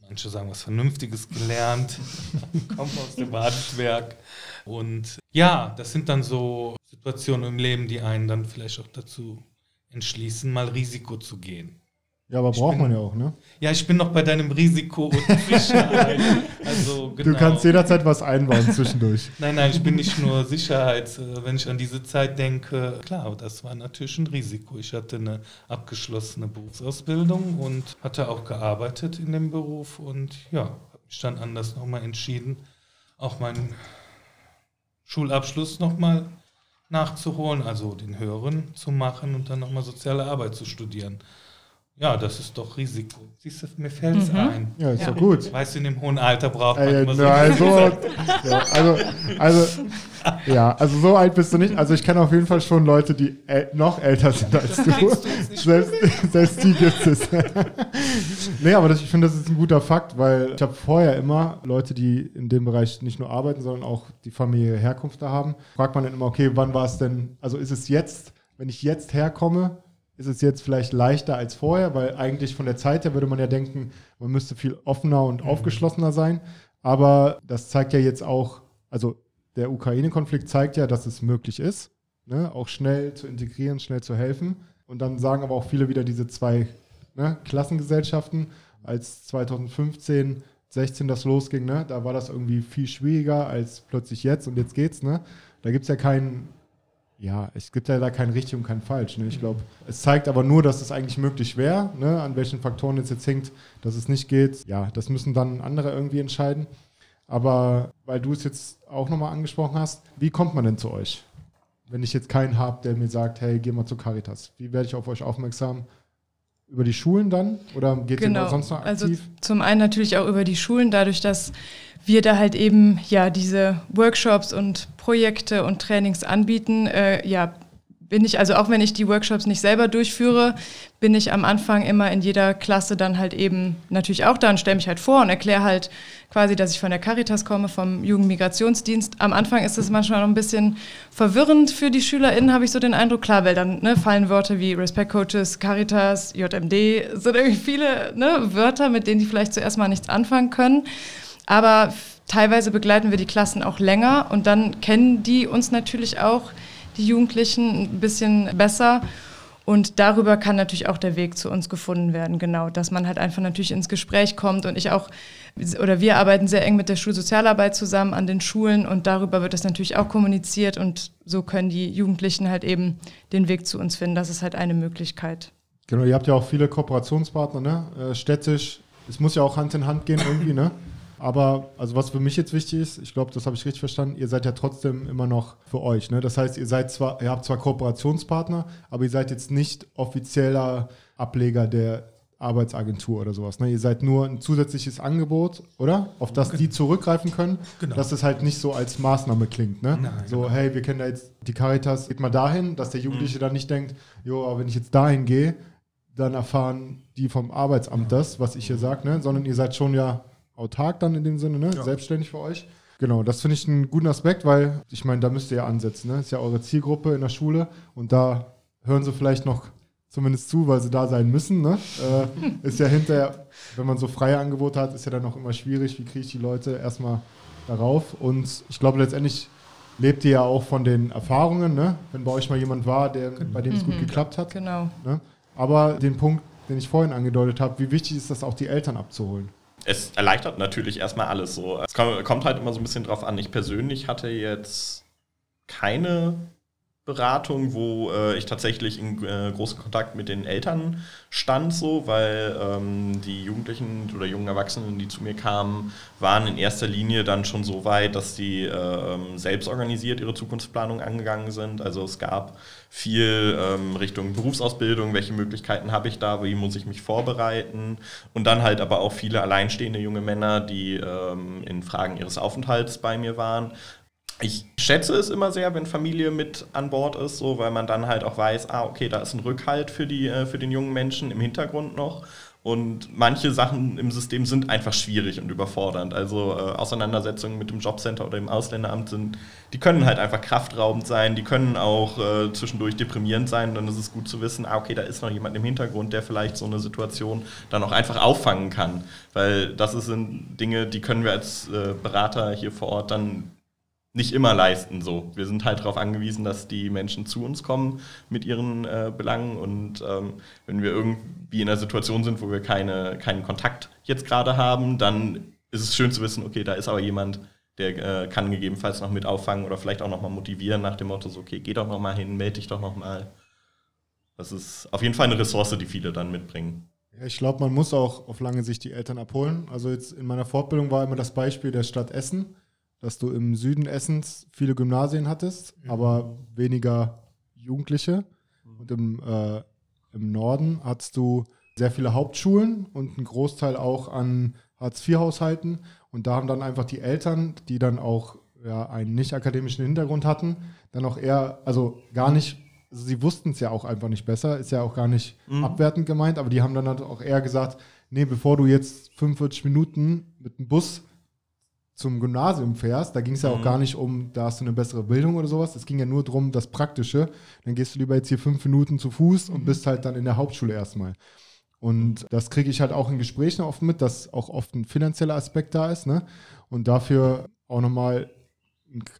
manche sagen was Vernünftiges gelernt, komme aus dem Handwerk. Und ja, das sind dann so Situationen im Leben, die einen dann vielleicht auch dazu entschließen, mal Risiko zu gehen. Ja, aber braucht bin- man ja auch, ne? Ja, ich bin noch bei deinem Risiko und Sicherheit. also, genau. Du kannst jederzeit was einbauen zwischendurch. Nein, nein, ich bin nicht nur Sicherheit. Äh, Wenn ich an diese Zeit denke, klar, das war natürlich ein Risiko. Ich hatte eine abgeschlossene Berufsausbildung und hatte auch gearbeitet in dem Beruf und ja, habe mich dann anders nochmal entschieden, auch meinen Schulabschluss nochmal nachzuholen, also den höheren zu machen und dann nochmal soziale Arbeit zu studieren. Ja, das ist doch Risiko. Siehst du, mir fällt es Mhm. ein. Ja, ist Ja. doch gut. Weißt du, in dem hohen Alter braucht man Ey, immer so nein, so, ja, also, also, ja, also so alt bist du nicht. Also ich kenne auf jeden Fall schon Leute, die äl noch älter sind als du. du Selbst, selbst die gibt es. nee, aber das, ich finde, das ist ein guter Fakt, weil ich habe vorher immer Leute, die in dem Bereich nicht nur arbeiten, sondern auch die Familie Herkunft da haben. Fragt man dann immer, okay, wann war es denn, also ist es jetzt, wenn ich jetzt herkomme, ist es jetzt vielleicht leichter als vorher, weil eigentlich von der Zeit her würde man ja denken, man müsste viel offener und aufgeschlossener sein. Aber das zeigt ja jetzt auch, also der Ukraine-Konflikt zeigt ja, dass es möglich ist, ne, auch schnell zu integrieren, schnell zu helfen. Und dann sagen aber auch viele wieder diese zwei ne, Klassengesellschaften. Als 2015, 16 das losging, ne, da war das irgendwie viel schwieriger als plötzlich jetzt und jetzt geht's. Ne? Da gibt es ja keinen, ja, es gibt ja da kein richtig und kein falsch. Ne? Ich glaube, es zeigt aber nur, dass es eigentlich möglich wäre, ne? an welchen Faktoren es jetzt hängt, dass es nicht geht. Ja, das müssen dann andere irgendwie entscheiden. Aber weil du es jetzt auch nochmal angesprochen hast, wie kommt man denn zu euch? Wenn ich jetzt keinen habe, der mir sagt, hey, geh mal zu Caritas. Wie werde ich auf euch aufmerksam? Über die Schulen dann? Oder geht ihr Genau. sonst noch Also aktiv? zum einen natürlich auch über die Schulen, dadurch, dass wir da halt eben ja diese Workshops und Projekte und Trainings anbieten. Äh, ja, bin ich, also auch wenn ich die Workshops nicht selber durchführe, bin ich am Anfang immer in jeder Klasse dann halt eben natürlich auch da und stelle mich halt vor und erkläre halt quasi, dass ich von der Caritas komme, vom Jugendmigrationsdienst. Am Anfang ist es manchmal noch ein bisschen verwirrend für die SchülerInnen, habe ich so den Eindruck. Klar, weil dann ne, fallen Wörter wie Respect Coaches, Caritas, JMD, sind irgendwie viele ne, Wörter, mit denen die vielleicht zuerst mal nichts anfangen können. Aber teilweise begleiten wir die Klassen auch länger und dann kennen die uns natürlich auch, die Jugendlichen, ein bisschen besser. Und darüber kann natürlich auch der Weg zu uns gefunden werden, genau, dass man halt einfach natürlich ins Gespräch kommt und ich auch, oder wir arbeiten sehr eng mit der Schulsozialarbeit zusammen an den Schulen und darüber wird das natürlich auch kommuniziert und so können die Jugendlichen halt eben den Weg zu uns finden. Das ist halt eine Möglichkeit. Genau, ihr habt ja auch viele Kooperationspartner, ne? Äh, städtisch. Es muss ja auch Hand in Hand gehen irgendwie, ne? Aber also was für mich jetzt wichtig ist, ich glaube, das habe ich richtig verstanden, ihr seid ja trotzdem immer noch für euch. Ne? Das heißt, ihr seid zwar, ihr habt zwar Kooperationspartner, aber ihr seid jetzt nicht offizieller Ableger der Arbeitsagentur oder sowas. Ne? Ihr seid nur ein zusätzliches Angebot, oder? Auf das die zurückgreifen können, Genau. dass es halt nicht so als Maßnahme klingt. Ne? Nein, so, genau. hey, wir kennen da jetzt die Caritas, geht mal dahin, dass der Jugendliche dann nicht denkt, jo, aber wenn ich jetzt dahin gehe, dann erfahren die vom Arbeitsamt das, was ich hier sage, ne? sondern ihr seid schon ja autark dann in dem Sinne, ne? Ja. selbstständig für euch. Genau, das finde ich einen guten Aspekt, weil ich meine, da müsst ihr ja ansetzen. Ne? Ist ja eure Zielgruppe in der Schule und da hören sie vielleicht noch zumindest zu, weil sie da sein müssen. Ne? Äh, ist ja hinterher, wenn man so freie Angebote hat, ist ja dann auch immer schwierig, wie kriege ich die Leute erstmal darauf. Und ich glaube, letztendlich lebt ihr ja auch von den Erfahrungen, ne? wenn bei euch mal jemand war, der, bei dem es gut geklappt hat. Genau. Ne? Aber den Punkt, den ich vorhin angedeutet habe, wie wichtig ist das auch, die Eltern abzuholen? Es erleichtert natürlich erstmal alles so. Es kommt, halt immer so ein bisschen drauf an. Ich persönlich hatte jetzt keine Beratung, wo äh, ich tatsächlich in äh, großen Kontakt mit den Eltern stand, so, weil ähm, die Jugendlichen oder jungen Erwachsenen, die zu mir kamen, waren in erster Linie dann schon so weit, dass die ähm, selbst organisiert ihre Zukunftsplanung angegangen sind. Also es gab viel ähm, Richtung Berufsausbildung, welche Möglichkeiten habe ich da, wie muss ich mich vorbereiten und dann halt aber auch viele alleinstehende junge Männer, die ähm, in Fragen ihres Aufenthalts bei mir waren. Ich schätze es immer sehr, wenn Familie mit an Bord ist, so, weil man dann halt auch weiß, ah, okay, da ist ein Rückhalt für, die, äh, für den jungen Menschen im Hintergrund noch. Und manche Sachen im System sind einfach schwierig und überfordernd. Also äh, Auseinandersetzungen mit dem Jobcenter oder dem Ausländeramt sind, die können halt einfach kraftraubend sein, die können auch äh, zwischendurch deprimierend sein. Dann ist es gut zu wissen, ah, okay, da ist noch jemand im Hintergrund, der vielleicht so eine Situation dann auch einfach auffangen kann. Weil das sind Dinge, die können wir als äh, Berater hier vor Ort dann nicht immer leisten. So, wir sind halt darauf angewiesen, dass die Menschen zu uns kommen mit ihren äh, Belangen und ähm, wenn wir irgendwie in einer Situation sind, wo wir keine, keinen Kontakt jetzt gerade haben, dann ist es schön zu wissen, okay, da ist aber jemand, der äh, kann gegebenenfalls noch mit auffangen oder vielleicht auch noch mal motivieren nach dem Motto, so, okay, geh doch noch mal hin, melde dich doch noch mal. Das ist auf jeden Fall eine Ressource, die viele dann mitbringen. Ja, ich glaube, man muss auch auf lange Sicht die Eltern abholen. Also jetzt in meiner Fortbildung war immer das Beispiel der Stadt Essen dass du im Süden Essens viele Gymnasien hattest, mhm. aber weniger Jugendliche. Mhm. Und im, äh, im Norden hattest du sehr viele Hauptschulen und einen Großteil auch an Hartz-IV-Haushalten. Und da haben dann einfach die Eltern, die dann auch ja, einen nicht akademischen Hintergrund hatten, dann auch eher, also gar nicht, also sie wussten es ja auch einfach nicht besser, ist ja auch gar nicht mhm. abwertend gemeint, aber die haben dann halt auch eher gesagt, nee, bevor du jetzt 45 Minuten mit dem Bus zum Gymnasium fährst, da ging es ja auch mhm. gar nicht um, da hast du eine bessere Bildung oder sowas. Es ging ja nur darum, das Praktische. Dann gehst du lieber jetzt hier fünf Minuten zu Fuß und mhm. bist halt dann in der Hauptschule erstmal. Und das kriege ich halt auch in Gesprächen oft mit, dass auch oft ein finanzieller Aspekt da ist. Ne? Und dafür auch nochmal,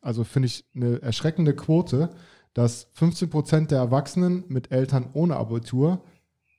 also finde ich eine erschreckende Quote, dass 15 Prozent der Erwachsenen mit Eltern ohne Abitur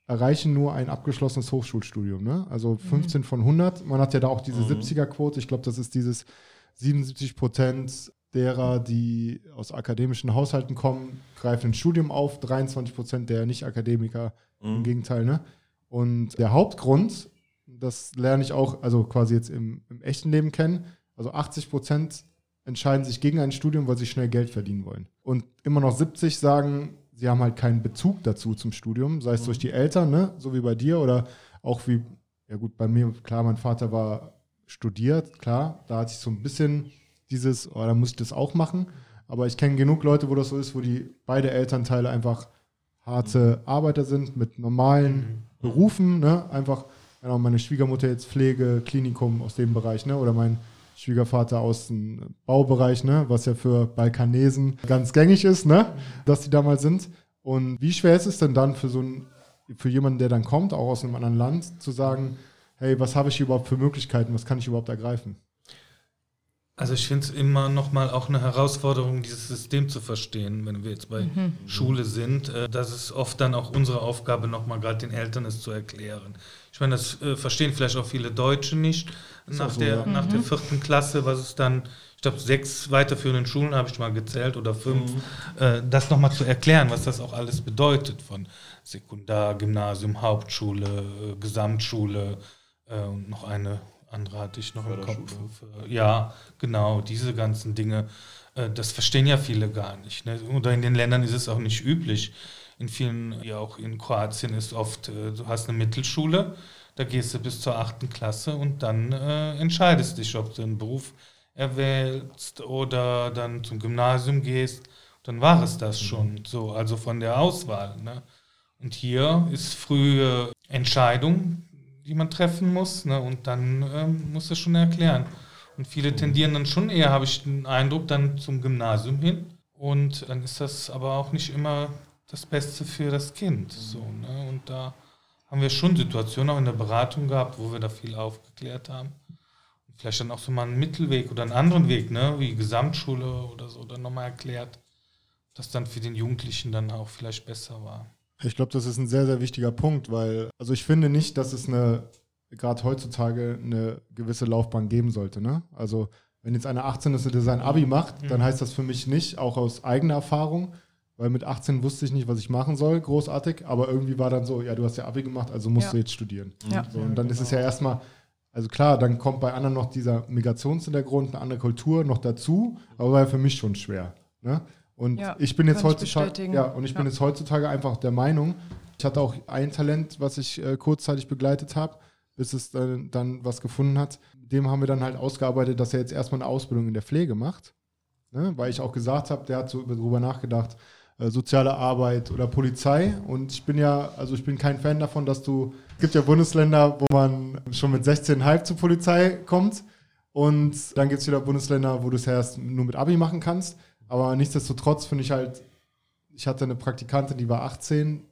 erreichen nur ein abgeschlossenes Hochschulstudium. Ne? Also 15 mhm. von 100. Man hat ja da auch diese mhm. 70er-Quote. Ich glaube, das ist dieses 77 Prozent derer, die aus akademischen Haushalten kommen, greifen ein Studium auf. 23 Prozent der Nicht-Akademiker mhm. im Gegenteil. Ne? Und der Hauptgrund, das lerne ich auch, also quasi jetzt im, im echten Leben kennen, also 80 Prozent entscheiden sich gegen ein Studium, weil sie schnell Geld verdienen wollen. Und immer noch 70 sagen, sie haben halt keinen Bezug dazu zum Studium, sei es mhm. durch die Eltern, ne? so wie bei dir, oder auch wie, ja gut, bei mir, klar, mein Vater war studiert, klar, da hatte ich so ein bisschen dieses, oh, da muss ich das auch machen. Aber ich kenne genug Leute, wo das so ist, wo die beide Elternteile einfach harte Arbeiter sind mit normalen mhm. Berufen, ne? Einfach, genau, meine Schwiegermutter jetzt Pflege, Klinikum aus dem Bereich, ne? Oder mein Schwiegervater aus dem Baubereich, ne, was ja für Balkanesen ganz gängig ist, ne, dass die da mal sind. Und wie schwer ist es denn dann für so einen, für jemanden, der dann kommt, auch aus einem anderen Land, zu sagen, hey, was habe ich hier überhaupt für Möglichkeiten, was kann ich überhaupt ergreifen? Also ich finde es immer nochmal auch eine Herausforderung, dieses System zu verstehen, wenn wir jetzt bei mhm. Schule sind. Äh, das ist oft dann auch unsere Aufgabe, nochmal gerade den Eltern es zu erklären. Ich meine, das äh, verstehen vielleicht auch viele Deutsche nicht. Nach, so, der, ja. nach mhm. der vierten Klasse, was es dann, ich glaube, sechs weiterführenden Schulen habe ich mal gezählt oder fünf, mhm. äh, das nochmal zu erklären, was das auch alles bedeutet von Sekundar, Gymnasium, Hauptschule, äh, Gesamtschule äh, und noch eine andere hatte ich noch im Kopf. Ja, genau, diese ganzen Dinge. Äh, das verstehen ja viele gar nicht. Ne? Oder in den Ländern ist es auch nicht üblich. In vielen, ja auch in Kroatien ist oft, äh, du hast eine Mittelschule, da gehst du bis zur achten Klasse und dann äh, entscheidest dich, ob du einen Beruf erwählst oder dann zum Gymnasium gehst. Dann war es das schon so, also von der Auswahl. Ne? Und hier ist frühe Entscheidung, die man treffen muss. Ne? Und dann ähm, muss es schon erklären. Und viele tendieren dann schon eher, habe ich den Eindruck, dann zum Gymnasium hin. Und dann ist das aber auch nicht immer das Beste für das Kind. So, ne? Und da haben wir schon Situationen auch in der Beratung gehabt, wo wir da viel aufgeklärt haben. Und vielleicht dann auch so mal einen Mittelweg oder einen anderen Weg, ne? wie Gesamtschule oder so, dann nochmal erklärt, dass dann für den Jugendlichen dann auch vielleicht besser war. Ich glaube, das ist ein sehr, sehr wichtiger Punkt, weil, also ich finde nicht, dass es eine, gerade heutzutage, eine gewisse Laufbahn geben sollte. Ne? Also, wenn jetzt einer 18 ist und sein Abi macht, mhm. dann heißt das für mich nicht, auch aus eigener Erfahrung, weil mit 18 wusste ich nicht, was ich machen soll, großartig, aber irgendwie war dann so, ja, du hast ja Abi gemacht, also musst ja. du jetzt studieren. Ja. So, und dann ja, ist es ja erstmal, also klar, dann kommt bei anderen noch dieser Migrationshintergrund, eine andere Kultur noch dazu, aber war ja für mich schon schwer. Ne? Und ja, ich bin jetzt heutzutage, ja, und ich ja. bin jetzt heutzutage einfach der Meinung, ich hatte auch ein Talent, was ich äh, kurzzeitig begleitet habe, bis es dann, dann was gefunden hat. Dem haben wir dann halt ausgearbeitet, dass er jetzt erstmal eine Ausbildung in der Pflege macht. Ne? Weil ich auch gesagt habe, der hat so darüber nachgedacht, soziale Arbeit oder Polizei. Und ich bin ja, also ich bin kein Fan davon, dass du, es gibt ja Bundesländer, wo man schon mit 16,5 zur Polizei kommt. Und dann gibt es wieder Bundesländer, wo du es erst nur mit Abi machen kannst. Aber nichtsdestotrotz finde ich halt, ich hatte eine Praktikantin, die war 18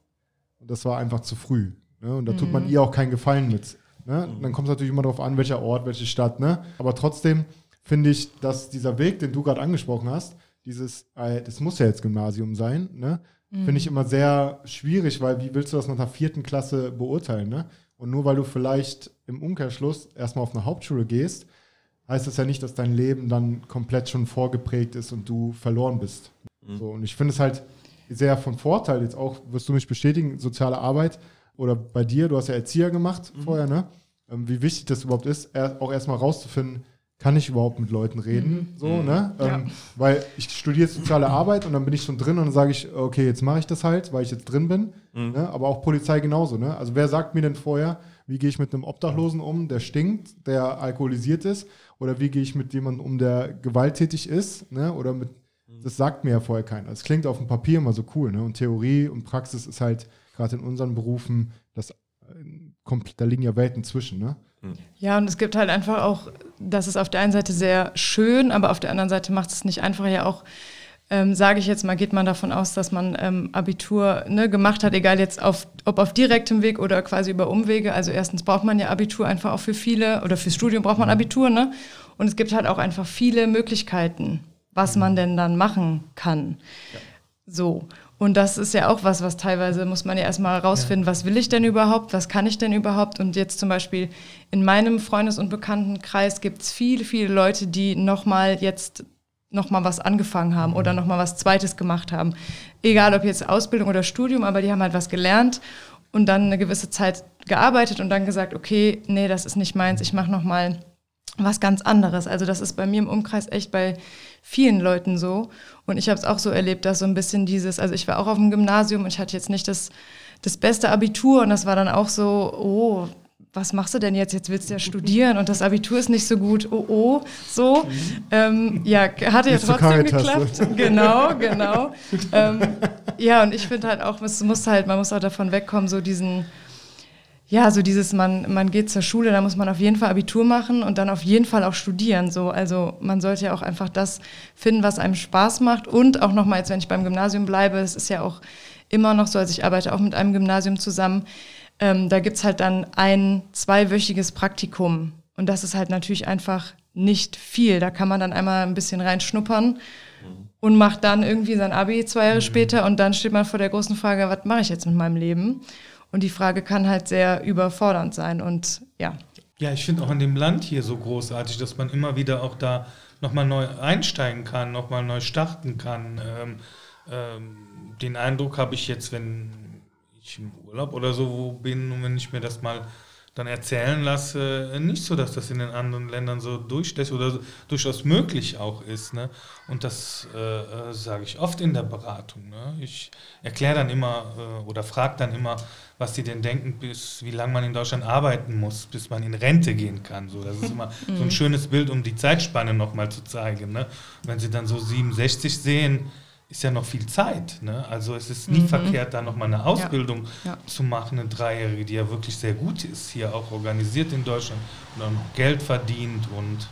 und das war einfach zu früh. Ne? Und da tut man mhm. ihr auch keinen Gefallen mit. Ne? Mhm. Dann kommt es natürlich immer darauf an, welcher Ort, welche Stadt. Ne? Aber trotzdem finde ich, dass dieser Weg, den du gerade angesprochen hast, dieses, äh, das muss ja jetzt Gymnasium sein, ne? Mhm. Finde ich immer sehr schwierig, weil wie willst du das nach einer vierten Klasse beurteilen, ne? Und nur weil du vielleicht im Umkehrschluss erstmal auf eine Hauptschule gehst, heißt das ja nicht, dass dein Leben dann komplett schon vorgeprägt ist und du verloren bist. Mhm. So, und ich finde es halt sehr von Vorteil, jetzt auch, wirst du mich bestätigen, soziale Arbeit oder bei dir, du hast ja Erzieher gemacht mhm. vorher, ne? Ähm, wie wichtig das überhaupt ist, auch erstmal rauszufinden, kann ich überhaupt mit Leuten reden? Mhm. So, mhm. ne? Ja. Ähm, weil ich studiere soziale Arbeit und dann bin ich schon drin und dann sage ich, okay, jetzt mache ich das halt, weil ich jetzt drin bin. Mhm. Ne? Aber auch Polizei genauso, ne? Also wer sagt mir denn vorher, wie gehe ich mit einem Obdachlosen um, der stinkt, der alkoholisiert ist? Oder wie gehe ich mit jemandem um, der gewalttätig ist? Ne? Oder mit, mhm. das sagt mir ja vorher keiner. Es klingt auf dem Papier immer so cool, ne? Und Theorie und Praxis ist halt gerade in unseren Berufen, das, äh, da liegen ja Welten zwischen, ne? Ja, und es gibt halt einfach auch, das ist auf der einen Seite sehr schön, aber auf der anderen Seite macht es nicht einfach ja auch, ähm, sage ich jetzt mal, geht man davon aus, dass man ähm, Abitur ne, gemacht hat, egal jetzt auf, ob auf direktem Weg oder quasi über Umwege. Also erstens braucht man ja Abitur einfach auch für viele oder fürs Studium braucht man Abitur, ne? Und es gibt halt auch einfach viele Möglichkeiten, was man denn dann machen kann. Ja. So. Und das ist ja auch was, was teilweise muss man ja erstmal rausfinden, ja. was will ich denn überhaupt, was kann ich denn überhaupt. Und jetzt zum Beispiel in meinem Freundes- und Bekanntenkreis gibt es viele, viele Leute, die nochmal jetzt nochmal was angefangen haben oder mhm. nochmal was Zweites gemacht haben. Egal ob jetzt Ausbildung oder Studium, aber die haben halt was gelernt und dann eine gewisse Zeit gearbeitet und dann gesagt, okay, nee, das ist nicht meins, ich mache nochmal was ganz anderes. Also das ist bei mir im Umkreis echt bei vielen Leuten so. Und ich habe es auch so erlebt, dass so ein bisschen dieses, also ich war auch auf dem Gymnasium und ich hatte jetzt nicht das, das beste Abitur und das war dann auch so, oh, was machst du denn jetzt? Jetzt willst du ja studieren und das Abitur ist nicht so gut. Oh, oh, so. Mhm. Ähm, ja, hatte ja trotzdem geklappt. Genau, genau. ähm, ja, und ich finde halt auch, es muss halt, man muss auch davon wegkommen, so diesen, ja, so dieses, man, man geht zur Schule, da muss man auf jeden Fall Abitur machen und dann auf jeden Fall auch studieren. So. Also man sollte ja auch einfach das finden, was einem Spaß macht. Und auch nochmal, jetzt wenn ich beim Gymnasium bleibe, es ist ja auch immer noch so, also ich arbeite auch mit einem Gymnasium zusammen, ähm, da gibt's halt dann ein zweiwöchiges Praktikum. Und das ist halt natürlich einfach nicht viel. Da kann man dann einmal ein bisschen reinschnuppern und macht dann irgendwie sein Abi zwei Jahre mhm. später und dann steht man vor der großen Frage, was mache ich jetzt mit meinem Leben? Und die Frage kann halt sehr überfordernd sein und ja. Ja, ich finde auch in dem Land hier so großartig, dass man immer wieder auch da nochmal neu einsteigen kann, nochmal neu starten kann. Ähm, ähm, den Eindruck habe ich jetzt, wenn ich im Urlaub oder so bin und wenn ich mir das mal dann erzählen lasse, nicht so, dass das in den anderen Ländern so durchlässt oder so, durchaus möglich auch ist. Ne? Und das äh, äh sage ich oft in der Beratung. Ne? Ich erkläre dann immer äh, oder frage dann immer, was die denn denken, bis wie lange man in Deutschland arbeiten muss, bis man in Rente gehen kann. So, das ist immer so ein mhm. schönes Bild, um die Zeitspanne nochmal zu zeigen. Ne? Wenn Sie dann so 67 sehen, ist ja noch viel Zeit. Ne? Also es ist nie mhm. verkehrt, da nochmal eine Ausbildung ja. Ja. zu machen, eine Dreijährige, die ja wirklich sehr gut ist, hier auch organisiert in Deutschland und dann Geld verdient und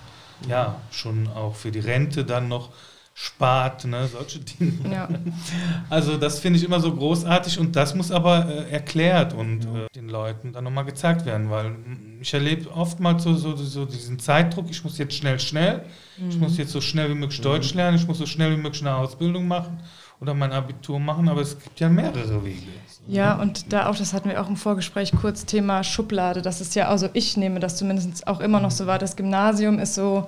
ja, schon auch für die Rente dann noch spart, ne, solche Dinge. Ja. Also das finde ich immer so großartig und das muss aber äh, erklärt und äh, den Leuten dann nochmal gezeigt werden, weil ich erlebe oftmals so, so, so diesen Zeitdruck, ich muss jetzt schnell, schnell, mhm. ich muss jetzt so schnell wie möglich Deutsch mhm. lernen, ich muss so schnell wie möglich eine Ausbildung machen oder mein Abitur machen, aber es gibt ja mehrere Wege. Ja, und da auch, das hatten wir auch im Vorgespräch kurz, Thema Schublade, das ist ja, also ich nehme das zumindest auch immer noch so wahr, das Gymnasium ist so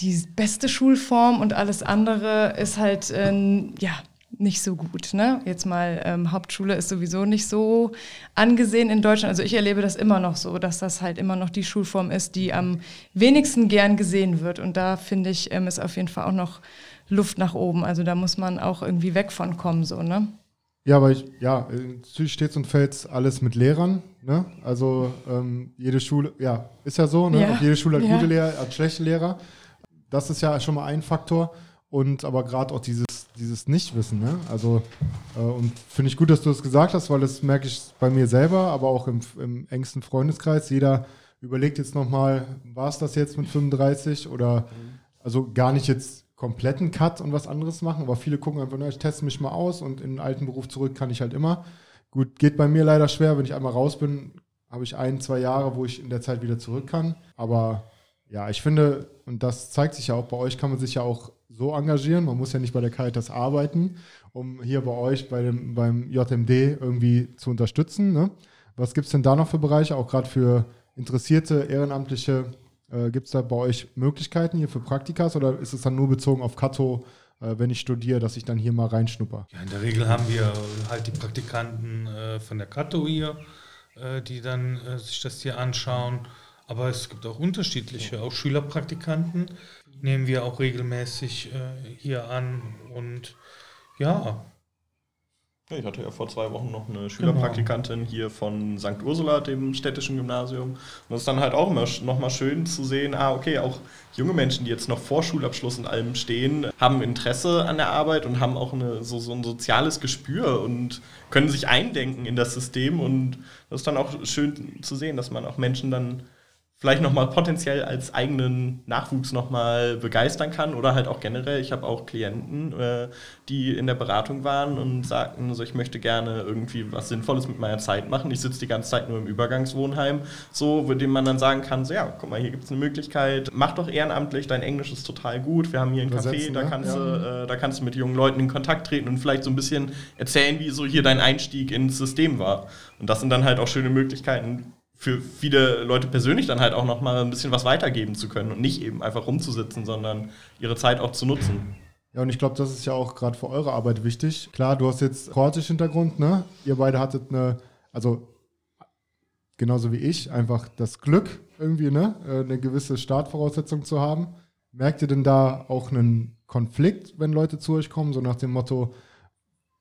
die beste Schulform und alles andere ist halt, äh, ja, nicht so gut. Ne? Jetzt mal, ähm, Hauptschule ist sowieso nicht so angesehen in Deutschland. Also ich erlebe das immer noch so, dass das halt immer noch die Schulform ist, die am wenigsten gern gesehen wird. Und da finde ich, ähm, ist auf jeden Fall auch noch Luft nach oben. Also da muss man auch irgendwie weg von kommen, so, ne? Ja, aber ich, ja, natürlich steht und fällt alles mit Lehrern. Ne? Also ähm, jede Schule, ja, ist ja so, ne? Ja. jede Schule hat ja. gute Lehrer, hat schlechte Lehrer. Das ist ja schon mal ein Faktor. Und aber gerade auch dieses, dieses Nichtwissen. Ne? Also, äh, und finde ich gut, dass du das gesagt hast, weil das merke ich bei mir selber, aber auch im, im engsten Freundeskreis. Jeder überlegt jetzt nochmal, war es das jetzt mit 35 oder also gar nicht jetzt kompletten Cut und was anderes machen, aber viele gucken einfach, na, ich teste mich mal aus und in den alten Beruf zurück kann ich halt immer. Gut, geht bei mir leider schwer, wenn ich einmal raus bin, habe ich ein, zwei Jahre, wo ich in der Zeit wieder zurück kann. Aber Ja, ich finde, und das zeigt sich ja auch, bei euch kann man sich ja auch so engagieren. Man muss ja nicht bei der Caritas arbeiten, um hier bei euch bei dem, beim JMD irgendwie zu unterstützen. Ne? Was gibt es denn da noch für Bereiche, auch gerade für interessierte Ehrenamtliche? Äh, gibt es da bei euch Möglichkeiten hier für Praktikas oder ist es dann nur bezogen auf Kato, äh, wenn ich studiere, dass ich dann hier mal reinschnupper? Ja, in der Regel haben wir halt die Praktikanten äh, von der Kato hier, äh, die dann äh, sich das hier anschauen. Aber es gibt auch unterschiedliche, auch Schülerpraktikanten nehmen wir auch regelmäßig äh, hier an. Und ja, ich hatte ja vor zwei Wochen noch eine Schülerpraktikantin genau. hier von St. Ursula, dem städtischen Gymnasium. Und das ist dann halt auch immer nochmal schön zu sehen, ah, okay, auch junge Menschen, die jetzt noch vor Schulabschluss und allem stehen, haben Interesse an der Arbeit und haben auch eine, so, so ein soziales Gespür und können sich eindenken in das System. Und das ist dann auch schön zu sehen, dass man auch Menschen dann vielleicht nochmal potenziell als eigenen Nachwuchs nochmal begeistern kann oder halt auch generell. Ich habe auch Klienten, äh, die in der Beratung waren und sagten, also ich möchte gerne irgendwie was Sinnvolles mit meiner Zeit machen. Ich sitze die ganze Zeit nur im Übergangswohnheim, so, wo dem man dann sagen kann, so ja, guck mal, hier gibt es eine Möglichkeit, mach doch ehrenamtlich, dein Englisch ist total gut, wir haben hier ein Café, da, kannst ja. du, äh, da kannst du mit jungen Leuten in Kontakt treten und vielleicht so ein bisschen erzählen, wie so hier dein Einstieg ins System war. Und das sind dann halt auch schöne Möglichkeiten, für viele Leute persönlich dann halt auch noch mal ein bisschen was weitergeben zu können und nicht eben einfach rumzusitzen, sondern ihre Zeit auch zu nutzen. Ja, und ich glaube, das ist ja auch gerade für eure Arbeit wichtig. Klar, du hast jetzt kroatisch Hintergrund, ne? Ihr beide hattet eine, also genauso wie ich, einfach das Glück irgendwie, ne? Äh, eine gewisse Startvoraussetzung zu haben. Merkt ihr denn da auch einen Konflikt, wenn Leute zu euch kommen, so nach dem Motto,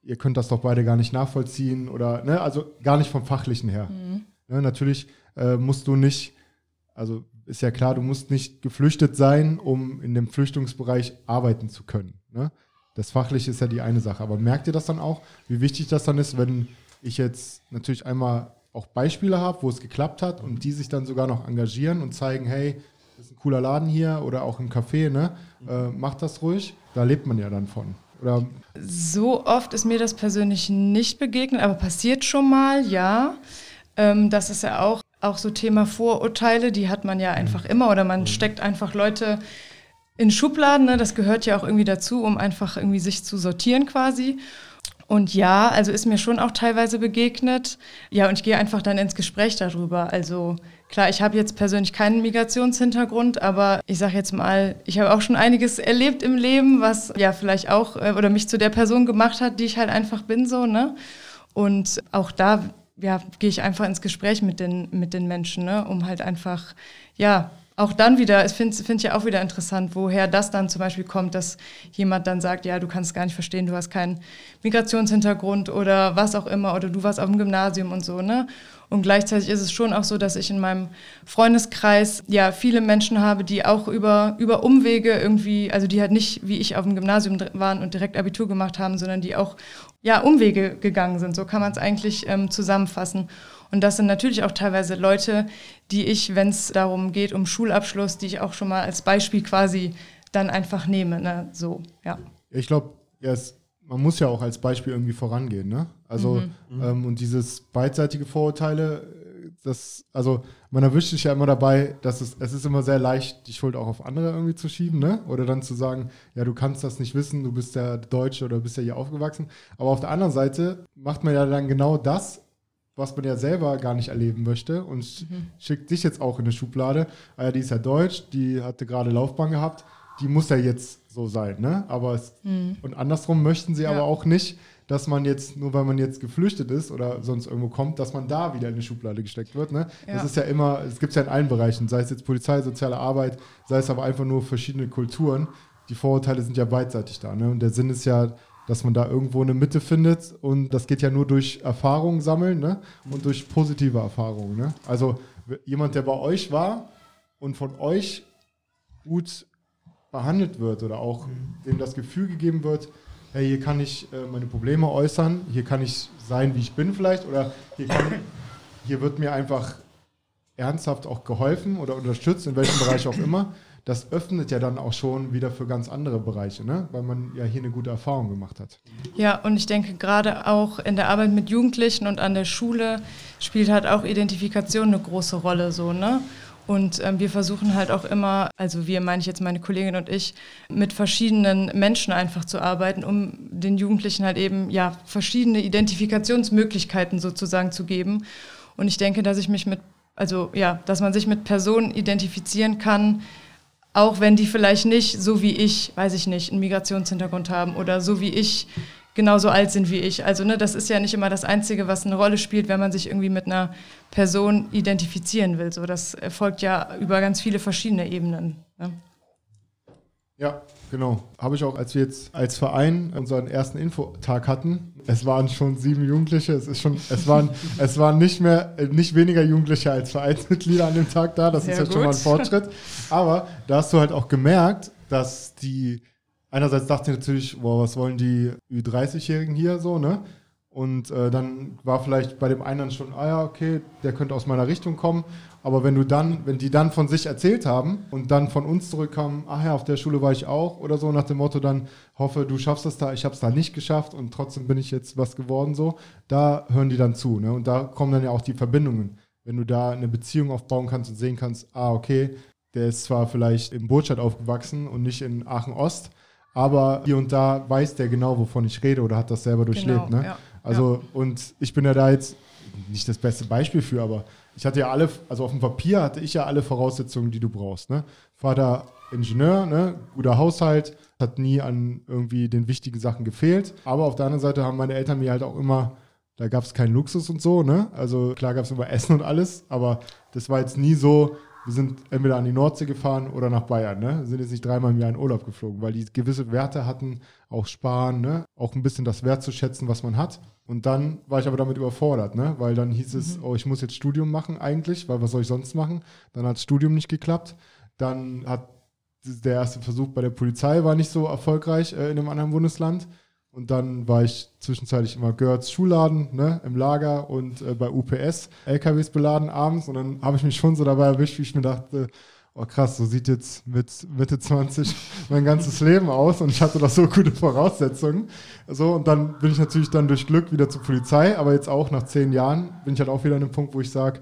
ihr könnt das doch beide gar nicht nachvollziehen oder, ne? Also gar nicht vom Fachlichen her. Mhm. Ne, natürlich äh, musst du nicht, also ist ja klar, du musst nicht geflüchtet sein, um in dem Flüchtungsbereich arbeiten zu können. Ne? Das Fachliche ist ja die eine Sache. Aber merkt ihr das dann auch, wie wichtig das dann ist, wenn ich jetzt natürlich einmal auch Beispiele habe, wo es geklappt hat und die sich dann sogar noch engagieren und zeigen, hey, das ist ein cooler Laden hier oder auch im Café, ne? Äh, macht das ruhig. Da lebt man ja dann von. Oder so oft ist mir das persönlich nicht begegnet, aber passiert schon mal, ja. Ähm, das ist ja auch, auch so Thema Vorurteile, die hat man ja einfach immer oder man steckt einfach Leute in Schubladen, ne? das gehört ja auch irgendwie dazu, um einfach irgendwie sich zu sortieren quasi. Und ja, also ist mir schon auch teilweise begegnet. Ja, und ich gehe einfach dann ins Gespräch darüber. Also klar, ich habe jetzt persönlich keinen Migrationshintergrund, aber ich sage jetzt mal, ich habe auch schon einiges erlebt im Leben, was ja vielleicht auch äh, oder mich zu der Person gemacht hat, die ich halt einfach bin so, ne? Und auch da ja, gehe ich einfach ins Gespräch mit den, mit den Menschen, ne? um halt einfach, ja, auch dann wieder, ich finde find ich ja auch wieder interessant, woher das dann zum Beispiel kommt, dass jemand dann sagt, ja, du kannst gar nicht verstehen, du hast keinen Migrationshintergrund oder was auch immer oder du warst auf dem Gymnasium und so, ne? Und gleichzeitig ist es schon auch so, dass ich in meinem Freundeskreis ja viele Menschen habe, die auch über, über Umwege irgendwie, also die halt nicht wie ich auf dem Gymnasium waren und direkt Abitur gemacht haben, sondern die auch ja, Umwege gegangen sind. So kann man es eigentlich ähm, zusammenfassen. Und das sind natürlich auch teilweise Leute, die ich, wenn es darum geht, um Schulabschluss, die ich auch schon mal als Beispiel quasi dann einfach nehme. Ne? So, ja. Ich glaube, ja, man muss ja auch als Beispiel irgendwie vorangehen. Ne? Also, mhm. ähm, und dieses beidseitige Vorurteile, das, also man erwischt sich ja immer dabei, dass es, es ist immer sehr leicht, die Schuld auch auf andere irgendwie zu schieben, ne? Oder dann zu sagen, ja, du kannst das nicht wissen, du bist ja Deutsche oder bist ja hier aufgewachsen. Aber auf der anderen Seite macht man ja dann genau das, was man ja selber gar nicht erleben möchte und mhm. schickt dich jetzt auch in eine Schublade. Ah ja, die ist ja deutsch, die hatte gerade Laufbahn gehabt, die muss ja jetzt so sein, ne? Aber es, mhm. und andersrum möchten sie ja. aber auch nicht, dass man jetzt, nur weil man jetzt geflüchtet ist oder sonst irgendwo kommt, dass man da wieder in eine Schublade gesteckt wird. Ne? Ja. Das ist ja immer, es gibt es ja in allen Bereichen, sei es jetzt Polizei, soziale Arbeit, sei es aber einfach nur verschiedene Kulturen. Die Vorurteile sind ja beidseitig da. Ne? Und der Sinn ist ja, dass man da irgendwo eine Mitte findet und das geht ja nur durch Erfahrungen sammeln ne? und durch positive Erfahrungen. Ne? Also jemand, der bei euch war und von euch gut behandelt wird oder auch dem das Gefühl gegeben wird, hey, hier kann ich äh, meine Probleme äußern, hier kann ich sein, wie ich bin vielleicht, oder hier, kann, hier wird mir einfach ernsthaft auch geholfen oder unterstützt, in welchem Bereich auch immer. Das öffnet ja dann auch schon wieder für ganz andere Bereiche, ne? weil man ja hier eine gute Erfahrung gemacht hat. Ja, und ich denke gerade auch in der Arbeit mit Jugendlichen und an der Schule spielt halt auch Identifikation eine große Rolle so, ne? Und ähm, wir versuchen halt auch immer, also wir meine ich jetzt meine Kollegin und ich, mit verschiedenen Menschen einfach zu arbeiten, um den Jugendlichen halt eben ja verschiedene Identifikationsmöglichkeiten sozusagen zu geben. Und ich denke, dass ich mich mit, also ja, dass man sich mit Personen identifizieren kann, auch wenn die vielleicht nicht so wie ich, weiß ich nicht, einen Migrationshintergrund haben oder so wie ich genauso alt sind wie ich. Also ne, das ist ja nicht immer das Einzige, was eine Rolle spielt, wenn man sich irgendwie mit einer Person identifizieren will. So, das erfolgt ja über ganz viele verschiedene Ebenen. Ne? Ja, genau. Habe ich auch, als wir jetzt als Verein unseren ersten Infotag hatten. Es waren schon sieben Jugendliche. Es ist schon, es waren, es waren nicht mehr, nicht weniger Jugendliche als Vereinsmitglieder an dem Tag da. Das Sehr ist jetzt gut. schon mal ein Fortschritt. Aber da hast du halt auch gemerkt, dass die einerseits dachte ich natürlich, boah, was wollen die Ü30-Jährigen hier so, ne? Und äh, dann war vielleicht bei dem einen schon, ah ja, okay, der könnte aus meiner Richtung kommen. Aber wenn du dann, wenn die dann von sich erzählt haben und dann von uns zurückkamen, ach ja, auf der Schule war ich auch oder so, nach dem Motto dann, hoffe, du schaffst es da, ich habe es da nicht geschafft und trotzdem bin ich jetzt was geworden, so, da hören die dann zu. Ne? Und da kommen dann ja auch die Verbindungen. Wenn du da eine Beziehung aufbauen kannst und sehen kannst, ah, okay, der ist zwar vielleicht in Burtstadt aufgewachsen und nicht in Aachen Ost, aber hier und da weiß der genau, wovon ich rede oder hat das selber durchlebt. Genau, ne? Ja, also, ja. und ich bin ja da jetzt nicht das beste Beispiel für, aber ich hatte ja alle, also auf dem Papier hatte ich ja alle Voraussetzungen, die du brauchst. Ne? Vater Ingenieur, ne? guter Haushalt, hat nie an irgendwie den wichtigen Sachen gefehlt. Aber auf der anderen Seite haben meine Eltern mir halt auch immer, da gab es keinen Luxus und so, ne? Also klar gab es immer Essen und alles, aber das war jetzt nie so, wir sind entweder an die Nordsee gefahren oder nach Bayern. Ne? Wir sind jetzt nicht dreimal im Jahr in Urlaub geflogen, weil die gewisse Werte hatten, auch sparen, ne? auch ein bisschen das Wert zu schätzen, was man hat. Und dann war ich aber damit überfordert, ne? weil dann hieß es, mhm. oh, ich muss jetzt Studium machen eigentlich, weil was soll ich sonst machen? Dann hat das Studium nicht geklappt. Dann hat der erste Versuch bei der Polizei war nicht so erfolgreich äh, in einem anderen Bundesland. Und dann war ich zwischenzeitlich immer Görz Schuhladen ne, im Lager und äh, bei UPS LKWs beladen abends. Und dann habe ich mich schon so dabei erwischt, wie ich mir dachte, oh krass, so sieht jetzt mit Mitte 20 mein ganzes Leben aus und ich hatte doch so gute Voraussetzungen. So, und dann bin ich natürlich dann durch Glück wieder zur Polizei, aber jetzt auch nach zehn Jahren bin ich halt auch wieder an einem Punkt, wo ich sage,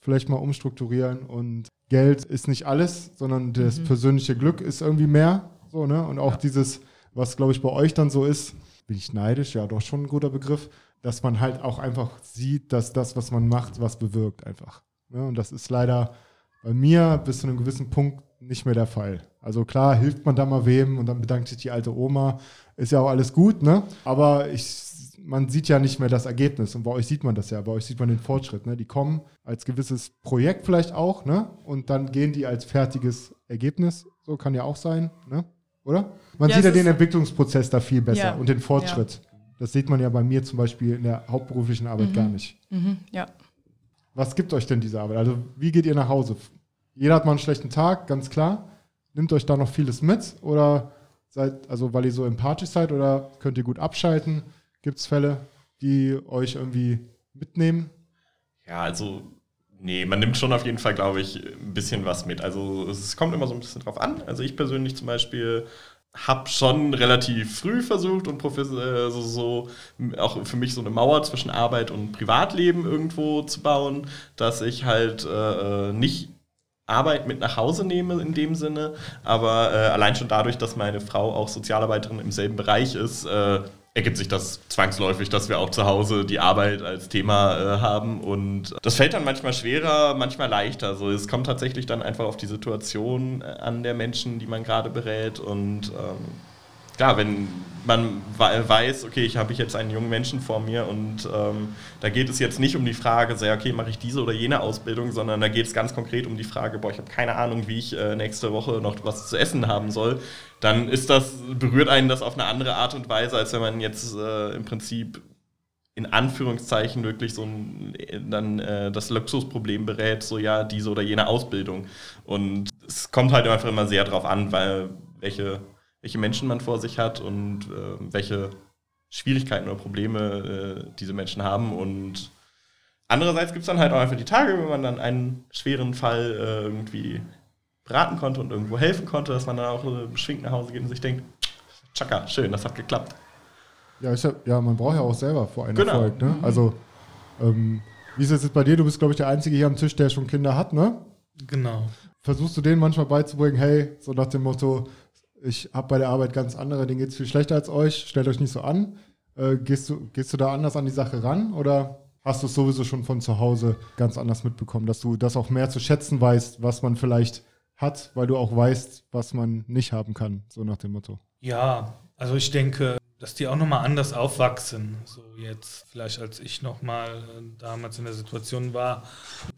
vielleicht mal umstrukturieren und Geld ist nicht alles, sondern das mhm. persönliche Glück ist irgendwie mehr. So, ne? Und auch ja. dieses, was glaube ich bei euch dann so ist, bin ich neidisch, ja, doch schon ein guter Begriff, dass man halt auch einfach sieht, dass das, was man macht, was bewirkt einfach. Ja, und das ist leider bei mir bis zu einem gewissen Punkt nicht mehr der Fall. Also klar, hilft man da mal wem und dann bedankt sich die alte Oma, ist ja auch alles gut, ne? Aber ich, man sieht ja nicht mehr das Ergebnis und bei euch sieht man das ja, bei euch sieht man den Fortschritt, ne? Die kommen als gewisses Projekt vielleicht auch, ne? Und dann gehen die als fertiges Ergebnis, so kann ja auch sein, ne? Oder? Man ja, sieht ja den Entwicklungsprozess da viel besser ja. und den Fortschritt. Ja. Das sieht man ja bei mir zum Beispiel in der hauptberuflichen Arbeit mhm. gar nicht. Mhm. Ja. Was gibt euch denn diese Arbeit? Also, wie geht ihr nach Hause? Jeder hat mal einen schlechten Tag, ganz klar. Nimmt euch da noch vieles mit? Oder seid, also weil ihr so empathisch seid oder könnt ihr gut abschalten? Gibt es Fälle, die euch irgendwie mitnehmen? Ja, also Nee, man nimmt schon auf jeden Fall, glaube ich, ein bisschen was mit. Also es kommt immer so ein bisschen drauf an. Also ich persönlich zum Beispiel habe schon relativ früh versucht und also so auch für mich so eine Mauer zwischen Arbeit und Privatleben irgendwo zu bauen, dass ich halt äh, nicht Arbeit mit nach Hause nehme in dem Sinne, aber äh, allein schon dadurch, dass meine Frau auch Sozialarbeiterin im selben Bereich ist, äh, ergibt sich das zwangsläufig, dass wir auch zu Hause die Arbeit als Thema äh, haben. Und das fällt dann manchmal schwerer, manchmal leichter. Also es kommt tatsächlich dann einfach auf die Situation äh, an der Menschen, die man gerade berät. Und ähm, klar, wenn man weiß, okay, ich habe jetzt einen jungen Menschen vor mir und ähm, da geht es jetzt nicht um die Frage, sehr, okay, mache ich diese oder jene Ausbildung, sondern da geht es ganz konkret um die Frage, boah, ich habe keine Ahnung, wie ich äh, nächste Woche noch was zu essen haben soll, dann ist das, berührt einen das auf eine andere Art und Weise, als wenn man jetzt äh, im Prinzip in Anführungszeichen wirklich so ein, dann äh, das Luxusproblem berät, so ja, diese oder jene Ausbildung. Und es kommt halt einfach immer sehr darauf an, weil welche welche Menschen man vor sich hat und äh, welche Schwierigkeiten oder Probleme äh, diese Menschen haben. Und andererseits gibt es dann halt auch einfach die Tage, wenn man dann einen schweren Fall äh, irgendwie beraten konnte und irgendwo helfen konnte, dass man dann auch äh, beschwingt nach Hause geht und sich denkt, tschakka, schön, das hat geklappt. Ja, hab, ja man braucht ja auch selber vor einem genau. Erfolg. Ne? Also, ähm, wie ist es jetzt bei dir? Du bist, glaube ich, der Einzige hier am Tisch, der schon Kinder hat, ne? Genau. Versuchst du denen manchmal beizubringen, hey, so nach dem Motto, ich habe bei der Arbeit ganz andere, denen geht es viel schlechter als euch, stellt euch nicht so an. Äh, gehst, du, gehst du da anders an die Sache ran oder hast du es sowieso schon von zu Hause ganz anders mitbekommen, dass du das auch mehr zu schätzen weißt, was man vielleicht hat, weil du auch weißt, was man nicht haben kann, so nach dem Motto? Ja, also ich denke, dass die auch nochmal anders aufwachsen. So jetzt, vielleicht als ich nochmal äh, damals in der Situation war.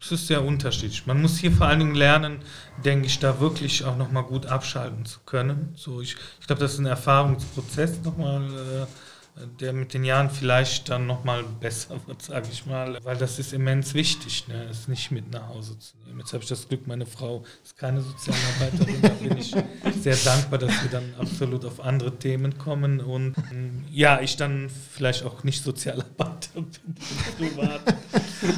Es ist sehr unterschiedlich. Man muss hier vor allen Dingen lernen, denke ich, da wirklich auch nochmal gut abschalten zu können. So ich, ich glaube, das ist ein Erfahrungsprozess nochmal. Äh, der mit den Jahren vielleicht dann nochmal besser wird, sage ich mal, weil das ist immens wichtig, ne? es nicht mit nach Hause zu nehmen. Jetzt habe ich das Glück, meine Frau ist keine Sozialarbeiterin, da bin ich sehr dankbar, dass wir dann absolut auf andere Themen kommen und ähm, ja, ich dann vielleicht auch nicht Sozialarbeiter bin, privat.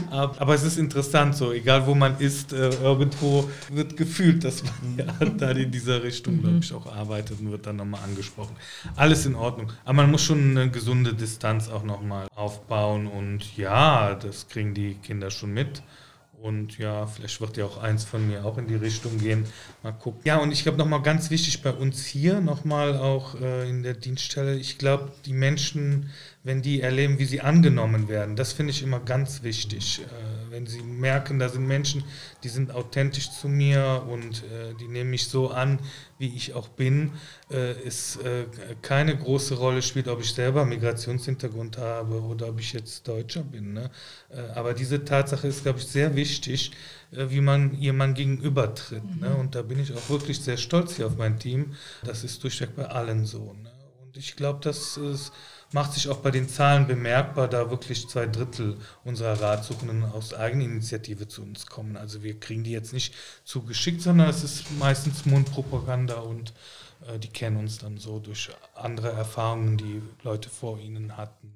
Aber es ist interessant so, egal wo man ist, äh, irgendwo wird gefühlt, dass man ja da in dieser Richtung, glaube ich, auch arbeitet und wird dann nochmal angesprochen. Alles in Ordnung. Aber man muss schon gesunde Distanz auch nochmal aufbauen und ja, das kriegen die Kinder schon mit. Und ja, vielleicht wird ja auch eins von mir auch in die Richtung gehen. Mal gucken. Ja, und ich glaube nochmal ganz wichtig bei uns hier, nochmal auch äh, in der Dienststelle, ich glaube, die Menschen wenn die erleben, wie sie angenommen werden. Das finde ich immer ganz wichtig. Äh, wenn sie merken, da sind Menschen, die sind authentisch zu mir und äh, die nehmen mich so an, wie ich auch bin, äh, ist äh, keine große Rolle spielt, ob ich selber Migrationshintergrund habe oder ob ich jetzt Deutscher bin. Ne? Äh, aber diese Tatsache ist, glaube ich, sehr wichtig, äh, wie man jemand gegenübertritt. Ne? Mhm. Ne? Und da bin ich auch wirklich sehr stolz hier auf mein Team. Das ist durchweg bei allen so. Ne? Und ich glaube, das ist macht sich auch bei den Zahlen bemerkbar, da wirklich zwei Drittel unserer Ratsuchenden aus Eigeninitiative zu uns kommen. Also wir kriegen die jetzt nicht zugeschickt, sondern es ist meistens Mundpropaganda und äh, die kennen uns dann so durch andere Erfahrungen, die Leute vor ihnen hatten.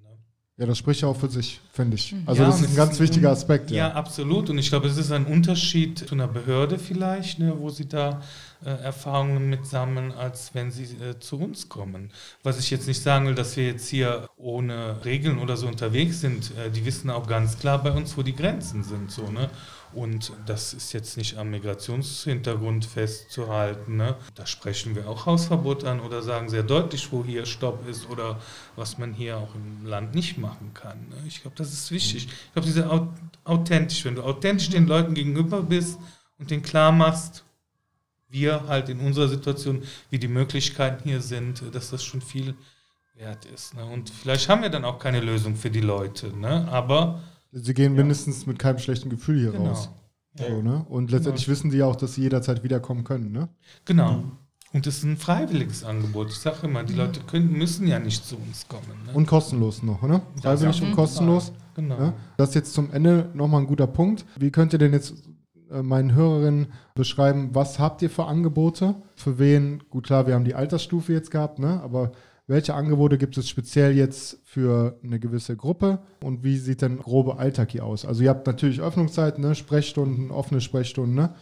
Ja, das spricht ja auch für sich, finde ich. Mhm. Also ja, das ist ein ganz ist wichtiger Aspekt. Ja. ja. absolut. Und ich glaube, es ist ein Unterschied zu einer Behörde vielleicht, ne, wo sie da äh, Erfahrungen mit sammeln, als wenn sie äh, zu uns kommen. Was ich jetzt nicht sagen will, dass wir jetzt hier ohne Regeln oder so unterwegs sind. Äh, die wissen auch ganz klar bei uns, wo die Grenzen sind. So, ne? Und das ist jetzt nicht am Migrationshintergrund festzuhalten. Ne? Da sprechen wir auch Hausverbot an oder sagen sehr deutlich, wo hier Stopp ist oder was man hier auch im Land nicht machen kann. Ne? Ich glaube, das ist wichtig. Ich glaube, diese authentisch, wenn du authentisch den Leuten gegenüber bist und den klar machst, wir halt in unserer Situation, wie die Möglichkeiten hier sind, dass das schon viel wert ist. Ne? Und vielleicht haben wir dann auch keine Lösung für die Leute, ne? aber. Sie gehen ja. mindestens mit keinem schlechten Gefühl hier genau. raus. So, ne? Und letztendlich genau. wissen die ja auch, dass sie jederzeit wiederkommen können. Ne? Genau. Mhm. Und es ist ein freiwilliges Angebot. Ich sage immer, die Leute können, müssen ja nicht zu uns kommen. Ne? Und kostenlos noch, ne? Freiwillig und kostenlos. Genau. Ne? Das ist jetzt zum Ende nochmal ein guter Punkt. Wie könnt ihr denn jetzt äh, meinen Hörerinnen beschreiben, was habt ihr für Angebote? Für wen? Gut, klar, wir haben die Altersstufe jetzt gehabt, ne? aber welche Angebote gibt es speziell jetzt für eine gewisse Gruppe und wie sieht denn grobe Alltag hier aus? Also ihr habt natürlich Öffnungszeiten, ne? Sprechstunden, offene Sprechstunden, ne?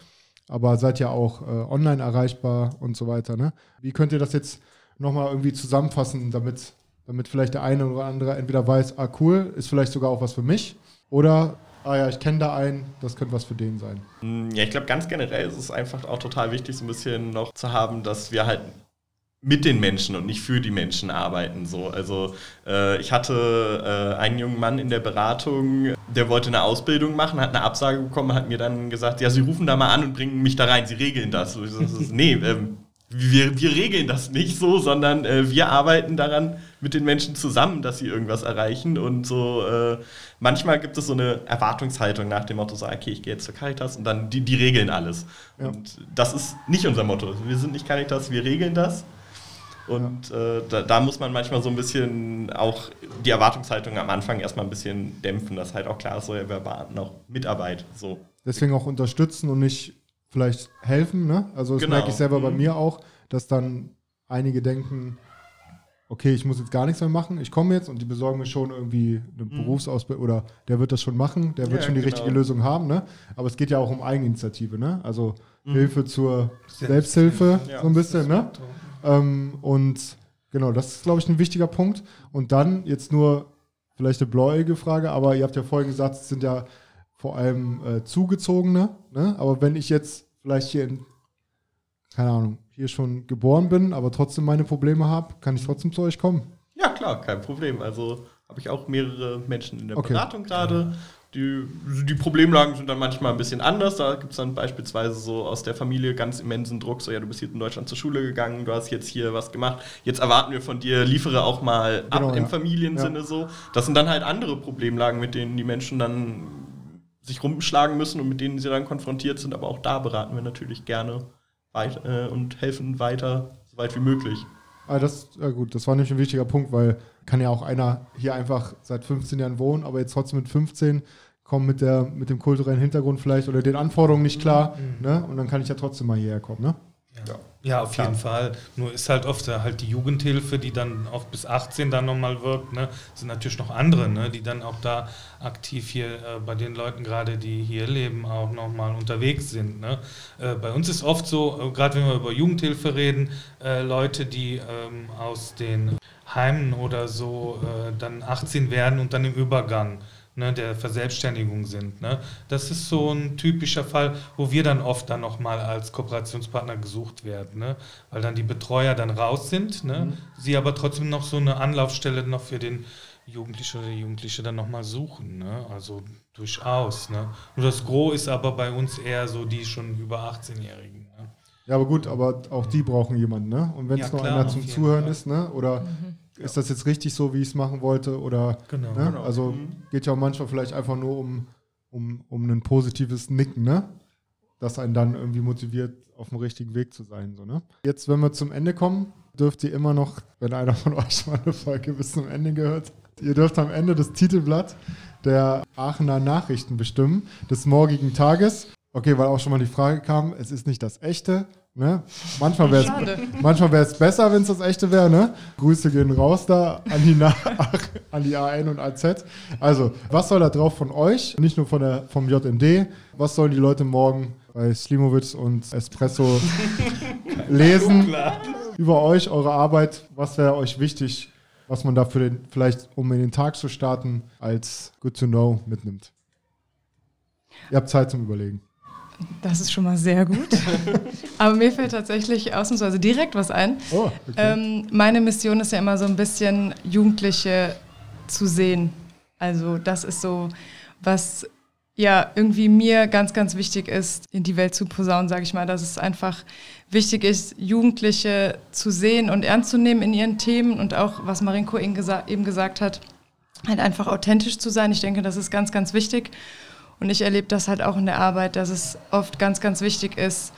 aber seid ja auch äh, online erreichbar und so weiter. Ne? Wie könnt ihr das jetzt nochmal irgendwie zusammenfassen, damit, damit vielleicht der eine oder andere entweder weiß, ah cool, ist vielleicht sogar auch was für mich oder ah ja, ich kenne da einen, das könnte was für den sein. Mm, ja, ich glaube, ganz generell ist es einfach auch total wichtig, so ein bisschen noch zu haben, dass wir halt mit den Menschen und nicht für die Menschen arbeiten. So. Also äh, ich hatte äh, einen jungen Mann in der Beratung, der wollte eine Ausbildung machen, hat eine Absage bekommen, hat mir dann gesagt, ja, Sie rufen da mal an und bringen mich da rein, Sie regeln das. So, das nee, ähm, wir, wir regeln das nicht so, sondern äh, wir arbeiten daran mit den Menschen zusammen, dass sie irgendwas erreichen. Und so äh, manchmal gibt es so eine Erwartungshaltung nach dem Motto, so, okay, ich gehe jetzt zur Caritas und dann die, die regeln alles. Ja. Und das ist nicht unser Motto. Wir sind nicht Caritas, wir regeln das. Und äh, da, da, muss man manchmal so ein bisschen auch die Erwartungshaltung am Anfang erstmal ein bisschen dämpfen, dass halt auch klar ist, so, ja, wir erwarten auch Mitarbeit. So. Deswegen auch unterstützen und nicht vielleicht helfen. Ne? Also das genau. merke ich selber mhm. bei mir auch, dass dann einige denken, okay, ich muss jetzt gar nichts mehr machen, ich komme jetzt und die besorgen mir schon irgendwie eine mhm. Berufsausbildung oder der wird das schon machen, der wird ja, schon die genau. richtige Lösung haben. Ne? Aber es geht ja auch um Eigeninitiative, ne? also mhm. Hilfe zur Selbsthilfe, ja, so ein bisschen. Ne? Ähm, und genau, das ist, glaube ich, ein wichtiger Punkt. Und dann jetzt nur vielleicht eine bläuige Frage, aber ihr habt ja vorhin gesagt, es sind ja vor allem äh, Zugezogene. Ne? Aber wenn ich jetzt vielleicht hier in, keine Ahnung, hier schon geboren bin, aber trotzdem meine Probleme habe, kann ich trotzdem zu euch kommen. Ja, klar, kein Problem. Also habe ich auch mehrere Menschen in der Okay. Beratung gerade. Die, die Problemlagen sind dann manchmal ein bisschen anders. Da gibt es dann beispielsweise so aus der Familie ganz immensen Druck, so ja, du bist hier in Deutschland zur Schule gegangen, du hast jetzt hier was gemacht, jetzt erwarten wir von dir, liefere auch mal ab Genau, im ja. Familiensinne Ja. so. Das sind dann halt andere Problemlagen, mit denen die Menschen dann sich rumschlagen müssen und mit denen sie dann konfrontiert sind. Aber auch da beraten wir natürlich gerne weit, äh, und helfen weiter, so weit wie möglich. Ah, das, ja gut, das war nämlich ein wichtiger Punkt, weil kann ja auch einer hier einfach seit 15 Jahren wohnen, aber jetzt trotzdem mit 15 kommen mit, der, mit dem kulturellen Hintergrund vielleicht oder den Anforderungen nicht klar. Ne? Und dann kann ich ja trotzdem mal hierher kommen. Ne? Ja. Ja, auf Klar. jeden Fall. Nur ist halt oft äh, halt die Jugendhilfe, die dann auch bis 18 dann nochmal wirkt, ne, sind natürlich noch andere, ne, die dann auch da aktiv hier äh, bei den Leuten gerade, die hier leben, auch nochmal unterwegs sind. Ne. Äh, bei uns ist oft so, äh, gerade wenn wir über Jugendhilfe reden, äh, Leute, die ähm, aus den Heimen oder so äh, dann 18 werden und dann im Übergang ne, der Verselbstständigung sind. Ne? Das ist so ein typischer Fall, wo wir dann oft dann nochmal als Kooperationspartner gesucht werden, ne? weil dann die Betreuer dann raus sind, ne? sie aber trotzdem noch so eine Anlaufstelle noch für den Jugendlichen oder die Jugendliche dann nochmal suchen. Ne? Also durchaus. Ne? Nur das Gros ist aber bei uns eher so die schon über 18-Jährigen. Ne? Ja, aber gut, aber auch die brauchen jemanden. Ne? Und wenn es Ja, nur klar, einer zum Zuhören Fall. ist, ne? oder ist das jetzt richtig so, wie ich es machen wollte? Oder Genau. Ne? Genau. Also Mhm. geht ja auch manchmal vielleicht einfach nur um, um, um ein positives Nicken, ne? Das einen dann irgendwie motiviert, auf dem richtigen Weg zu sein. So, ne? Jetzt, wenn wir zum Ende kommen, dürft ihr immer noch, wenn einer von euch mal eine Folge bis zum Ende gehört, ihr dürft am Ende das Titelblatt der Aachener Nachrichten bestimmen, des morgigen Tages. Okay, weil auch schon mal die Frage kam, es ist nicht das echte. Ne? Manchmal wäre es manchmal wär's besser, wenn es das echte wäre. Ne? Grüße gehen raus da an die, Na an die AN und AZ. Also, was soll da drauf von euch? Nicht nur von der, vom JMD. Was sollen die Leute morgen bei Slimovic und Espresso lesen über euch, eure Arbeit? Was wäre euch wichtig, was man da für den, vielleicht, um in den Tag zu starten, als Good to Know mitnimmt? Ihr habt Zeit zum Überlegen. Das ist schon mal sehr gut. Aber mir fällt tatsächlich ausnahmsweise direkt was ein. Oh, okay. Ähm, meine Mission ist ja immer so ein bisschen Jugendliche zu sehen. Also das ist so, was ja irgendwie mir ganz, ganz wichtig ist, in die Welt zu posaunen, sage ich mal, dass es einfach wichtig ist, Jugendliche zu sehen und ernst zu nehmen in ihren Themen und auch, was Marinko eben, gesa eben gesagt hat, halt einfach authentisch zu sein. Ich denke, das ist ganz, ganz wichtig. Und ich erlebe das halt auch in der Arbeit, dass es oft ganz, ganz wichtig ist,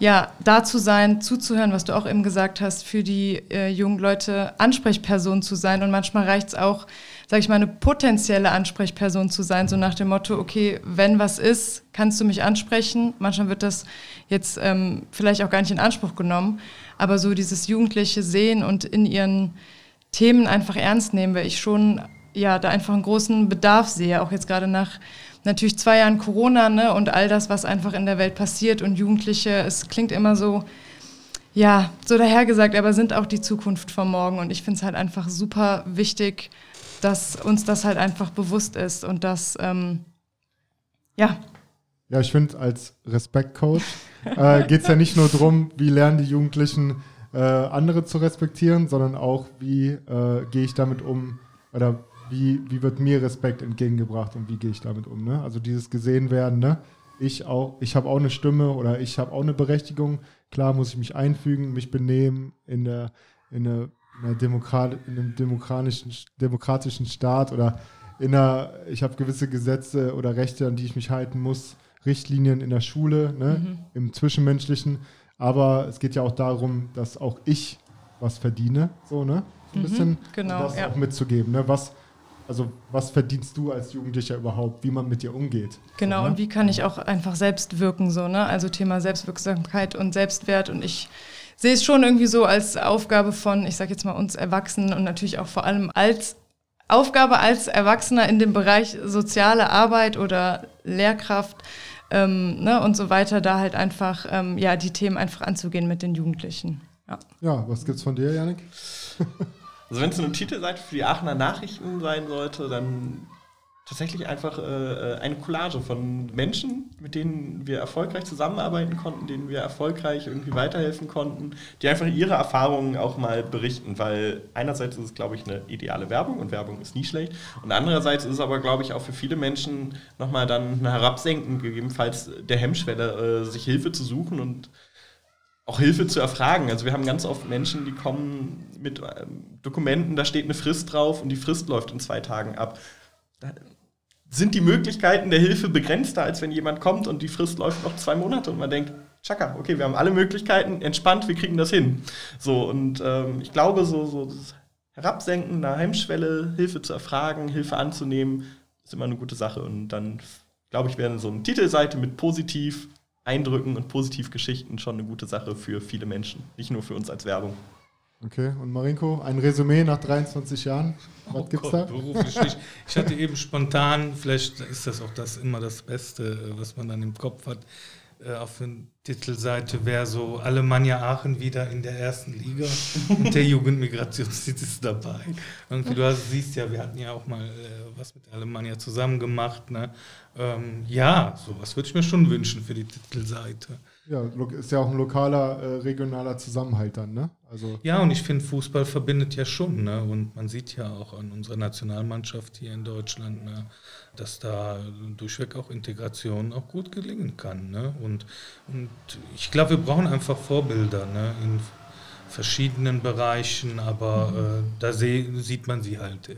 ja, da zu sein, zuzuhören, was du auch eben gesagt hast, für die äh, jungen Leute Ansprechperson zu sein. Und manchmal reicht es auch, sage ich mal, eine potenzielle Ansprechperson zu sein, so nach dem Motto, okay, wenn was ist, kannst du mich ansprechen. Manchmal wird das jetzt ähm, vielleicht auch gar nicht in Anspruch genommen, aber so dieses jugendliche Sehen und in ihren Themen einfach ernst nehmen, weil ich schon ja da einfach einen großen Bedarf sehe, auch jetzt gerade nach natürlich zwei Jahren Corona ne, und all das, was einfach in der Welt passiert und Jugendliche, es klingt immer so, ja, so dahergesagt, aber sind auch die Zukunft von morgen. Und ich finde es halt einfach super wichtig, dass uns das halt einfach bewusst ist und dass, ähm, ja, Ja, ich finde, als Respektcoach äh, geht es ja nicht nur darum, wie lernen die Jugendlichen äh, andere zu respektieren, sondern auch, wie äh, gehe ich damit um oder wie, wie wird mir Respekt entgegengebracht und wie gehe ich damit um. Ne? Also dieses gesehen werden, ne? ich auch, ich habe auch eine Stimme oder ich habe auch eine Berechtigung. Klar muss ich mich einfügen, mich benehmen in der in, der, in, der Demokrat, in einem demokratischen, demokratischen Staat oder in einer, ich habe gewisse Gesetze oder Rechte, an die ich mich halten muss, Richtlinien in der Schule, ne, im Zwischenmenschlichen. Aber es geht ja auch darum, dass auch ich was verdiene, so, ne? So ein bisschen genau, das ja. auch mitzugeben. Ne? Was, also was verdienst du als Jugendlicher überhaupt, wie man mit dir umgeht? Genau, so, ne? und wie kann ich auch einfach selbst wirken, so, ne? Also Thema Selbstwirksamkeit und Selbstwert. Und ich sehe es schon irgendwie so als Aufgabe von, ich sage jetzt mal, uns Erwachsenen und natürlich auch vor allem als Aufgabe als Erwachsener in dem Bereich soziale Arbeit oder Lehrkraft ähm, ne, und so weiter, da halt einfach ähm, ja, die Themen einfach anzugehen mit den Jugendlichen. Ja. Ja, was gibt's von dir, Janik? Also wenn es eine Titelseite für die Aachener Nachrichten sein sollte, dann tatsächlich einfach äh, eine Collage von Menschen, mit denen wir erfolgreich zusammenarbeiten konnten, denen wir erfolgreich irgendwie weiterhelfen konnten, die einfach ihre Erfahrungen auch mal berichten, weil einerseits ist es, glaube ich, eine ideale Werbung und Werbung ist nie schlecht. Und andererseits ist es aber, glaube ich, auch für viele Menschen nochmal dann eine Herabsenken, gegebenenfalls der Hemmschwelle, äh, sich Hilfe zu suchen und auch Hilfe zu erfragen. Also wir haben ganz oft Menschen, die kommen mit ähm, Dokumenten, da steht eine Frist drauf und die Frist läuft in zwei Tagen ab. Da sind die Möglichkeiten der Hilfe begrenzter, als wenn jemand kommt und die Frist läuft noch zwei Monate und man denkt, tschakka, okay, wir haben alle Möglichkeiten, entspannt, wir kriegen das hin. So, und ähm, ich glaube, so, so das Herabsenken einer Hemmschwelle, Hilfe zu erfragen, Hilfe anzunehmen, ist immer eine gute Sache. Und dann, glaube ich, wäre so eine Titelseite mit positiv Eindrücken und Positivgeschichten schon eine gute Sache für viele Menschen, nicht nur für uns als Werbung. Okay, und Marinko, ein Resümee nach 23 Jahren. Was oh gibt's Gott, da? Beruflich nicht. Ich hatte eben spontan, vielleicht ist das auch das immer das Beste, was man dann im Kopf hat. Äh, auf der Titelseite wäre so Alemannia Aachen wieder in der ersten Liga und der Jugendmigrationsdienst ist dabei. Irgendwie, du hast, siehst ja, wir hatten ja auch mal äh, was mit Alemannia zusammen gemacht. Ne? Ähm, ja, sowas würde ich mir schon wünschen für die Titelseite. Ja, ist ja auch ein lokaler, äh, regionaler Zusammenhalt dann, ne? Also ja, und ich finde, Fußball verbindet ja schon, ne? Und man sieht ja auch an unserer Nationalmannschaft hier in Deutschland, ne? Dass da durchweg auch Integration auch gut gelingen kann. Ne? Und, und ich glaube, wir brauchen einfach Vorbilder ne? in verschiedenen Bereichen, aber mhm. äh, da sieht man sie halt äh,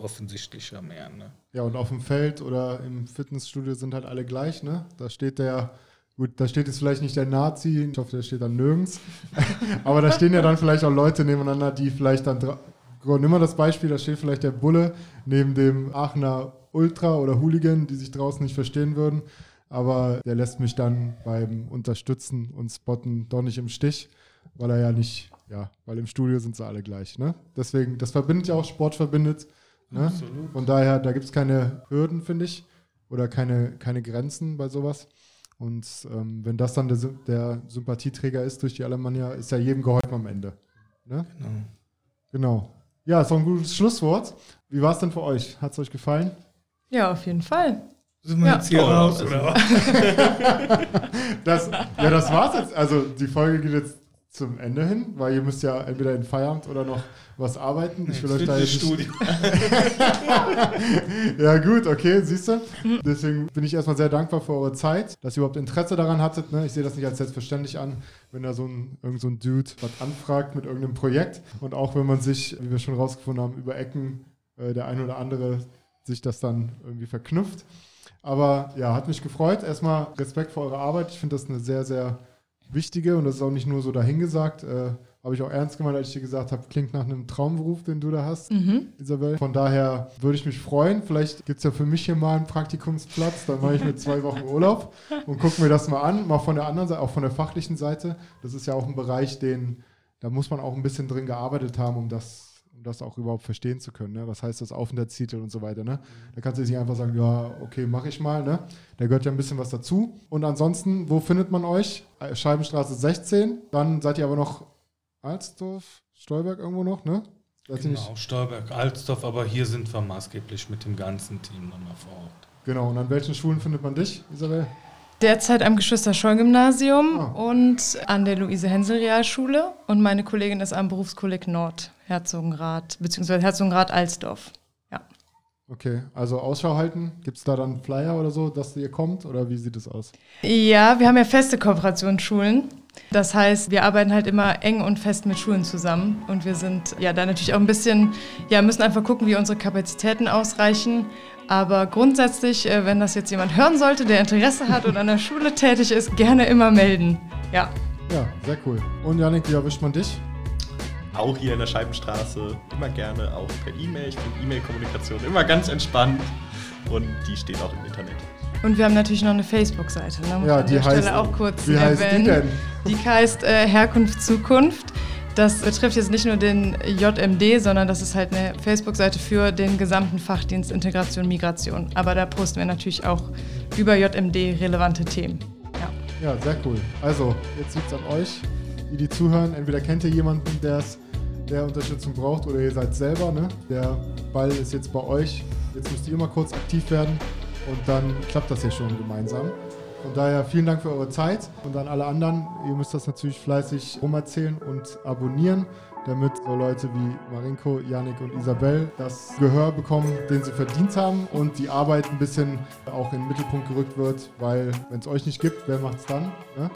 offensichtlicher mehr. Ne? Ja, und auf dem Feld oder im Fitnessstudio sind halt alle gleich, ne? Da steht der Gut, da steht jetzt vielleicht nicht der Nazi, ich hoffe, der steht dann nirgends. Aber da stehen ja dann vielleicht auch Leute nebeneinander, die vielleicht dann. Nimm mal das Beispiel, da steht vielleicht der Bulle neben dem Aachener Ultra oder Hooligan, die sich draußen nicht verstehen würden. Aber der lässt mich dann beim Unterstützen und Spotten doch nicht im Stich, weil er ja nicht, ja, weil im Studio sind sie alle gleich. Ne? Deswegen, das verbindet ja auch, Sport verbindet. Ne? Absolut. Von daher, da gibt es keine Hürden, finde ich, oder keine, keine Grenzen bei sowas. Und ähm, wenn das dann der, der, Sympathieträger ist durch die Alemannia, ist ja jedem geholfen am Ende. Ne? Genau. Genau. Ja, ist auch ein gutes Schlusswort. Wie war es denn für euch? Hat es euch gefallen? Ja, auf jeden Fall. Sind wir ja. jetzt hier oh, raus, oder was? das, ja, das war's jetzt. Also die Folge geht jetzt zum Ende hin, weil ihr müsst ja entweder in Feierabend oder noch was arbeiten. Ich will euch da jetzt Studio. ja gut, okay, siehst du. Deswegen bin ich erstmal sehr dankbar für eure Zeit, dass ihr überhaupt Interesse daran hattet. Ne? Ich sehe das nicht als selbstverständlich an, wenn da so ein, irgend so ein Dude was anfragt mit irgendeinem Projekt. Und auch wenn man sich, wie wir schon rausgefunden haben, über Ecken äh, der ein oder andere sich das dann irgendwie verknüpft. Aber ja, hat mich gefreut. Erstmal Respekt für eure Arbeit. Ich finde das eine sehr, sehr wichtige und das ist auch nicht nur so dahingesagt. Äh, habe ich auch ernst gemeint, als ich dir gesagt habe, klingt nach einem Traumberuf, den du da hast, mhm. Isabel. Von daher würde ich mich freuen. Vielleicht gibt es ja für mich hier mal einen Praktikumsplatz. Dann mache ich mir zwei Wochen Urlaub und gucke mir das mal an. Mal von der anderen Seite, auch von der fachlichen Seite. Das ist ja auch ein Bereich, den, da muss man auch ein bisschen drin gearbeitet haben, um das um das auch überhaupt verstehen zu können. Ne? Was heißt das Aufenthaltstitel und so weiter. Ne? Da kannst du nicht einfach sagen, ja, okay, mache ich mal. Ne? Da gehört ja ein bisschen was dazu. Und ansonsten, wo findet man euch? Scheibenstraße 16. Dann seid ihr aber noch Alsdorf, Stolberg irgendwo noch, ne? Weiß genau, Stolberg, Alsdorf, aber hier sind wir maßgeblich mit dem ganzen Team nochmal vor Ort. Genau, und an welchen Schulen findet man dich, Isabel? Derzeit am Geschwister-Scholl-Gymnasium ah. und an der Luise-Hensel-Realschule. Und meine Kollegin ist am Berufskolleg Nord, Herzogenrath, beziehungsweise Herzogenrath-Alsdorf. Ja. Okay, also Ausschau halten. Gibt es da dann Flyer oder so, dass ihr kommt? Oder wie sieht es aus? Ja, wir haben ja feste Kooperationsschulen. Das heißt, wir arbeiten halt immer eng und fest mit Schulen zusammen. Und wir sind ja da natürlich auch ein bisschen, ja, müssen einfach gucken, wie unsere Kapazitäten ausreichen. Aber grundsätzlich, äh, wenn das jetzt jemand hören sollte, der Interesse hat und an der Schule tätig ist, gerne immer melden. Ja. Ja, sehr cool. Und Janik, wie erwischt man dich? Auch hier in der Scheibenstraße, immer gerne auch per E-Mail. Ich finde E-Mail-Kommunikation immer ganz entspannt und die steht auch im Internet. Und wir haben natürlich noch eine Facebook-Seite. Ne? ja, die heißt, auch kurz wie heißt die denn? Die heißt äh, Herkunft Zukunft. Das betrifft jetzt nicht nur den JMD, sondern das ist halt eine Facebook-Seite für den gesamten Fachdienst Integration Migration. Aber da posten wir natürlich auch über JMD relevante Themen. Ja, ja sehr cool. Also, jetzt liegt es an euch, die die zuhören. Entweder kennt ihr jemanden, der Unterstützung braucht oder ihr seid selber. Ne? Der Ball ist jetzt bei euch Jetzt müsst ihr mal kurz aktiv werden und dann klappt das ja schon gemeinsam. Von daher vielen Dank für eure Zeit und an alle anderen, ihr müsst das natürlich fleißig rumerzählen und abonnieren, damit so Leute wie Marinko, Janik und Isabel das Gehör bekommen, den sie verdient haben und die Arbeit ein bisschen auch in den Mittelpunkt gerückt wird, weil wenn es euch nicht gibt, wer macht's dann? Ne?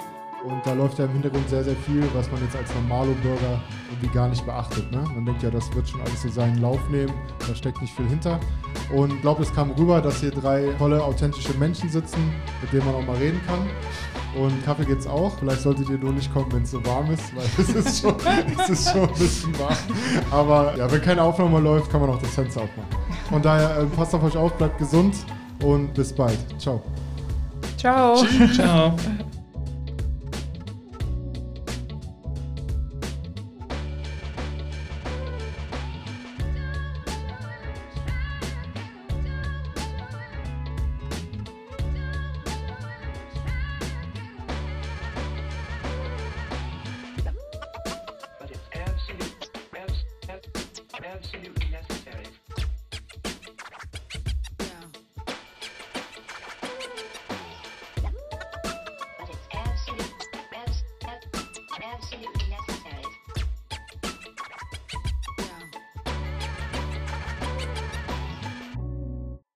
Und da läuft ja im Hintergrund sehr, sehr viel, was man jetzt als Normalo-Bürger irgendwie gar nicht beachtet. Ne? Man denkt ja, das wird schon alles so seinen Lauf nehmen, da steckt nicht viel hinter. Und ich glaube, es kam rüber, dass hier drei tolle, authentische Menschen sitzen, mit denen man auch mal reden kann. Und Kaffee geht's auch. Vielleicht solltet ihr nur nicht kommen, wenn es so warm ist, weil es ist, schon, es ist schon ein bisschen warm. Aber ja, wenn keine Aufnahme läuft, kann man auch das Fenster aufmachen. Von daher äh, passt auf euch auf, bleibt gesund und bis bald. Ciao. Ciao. Ciao.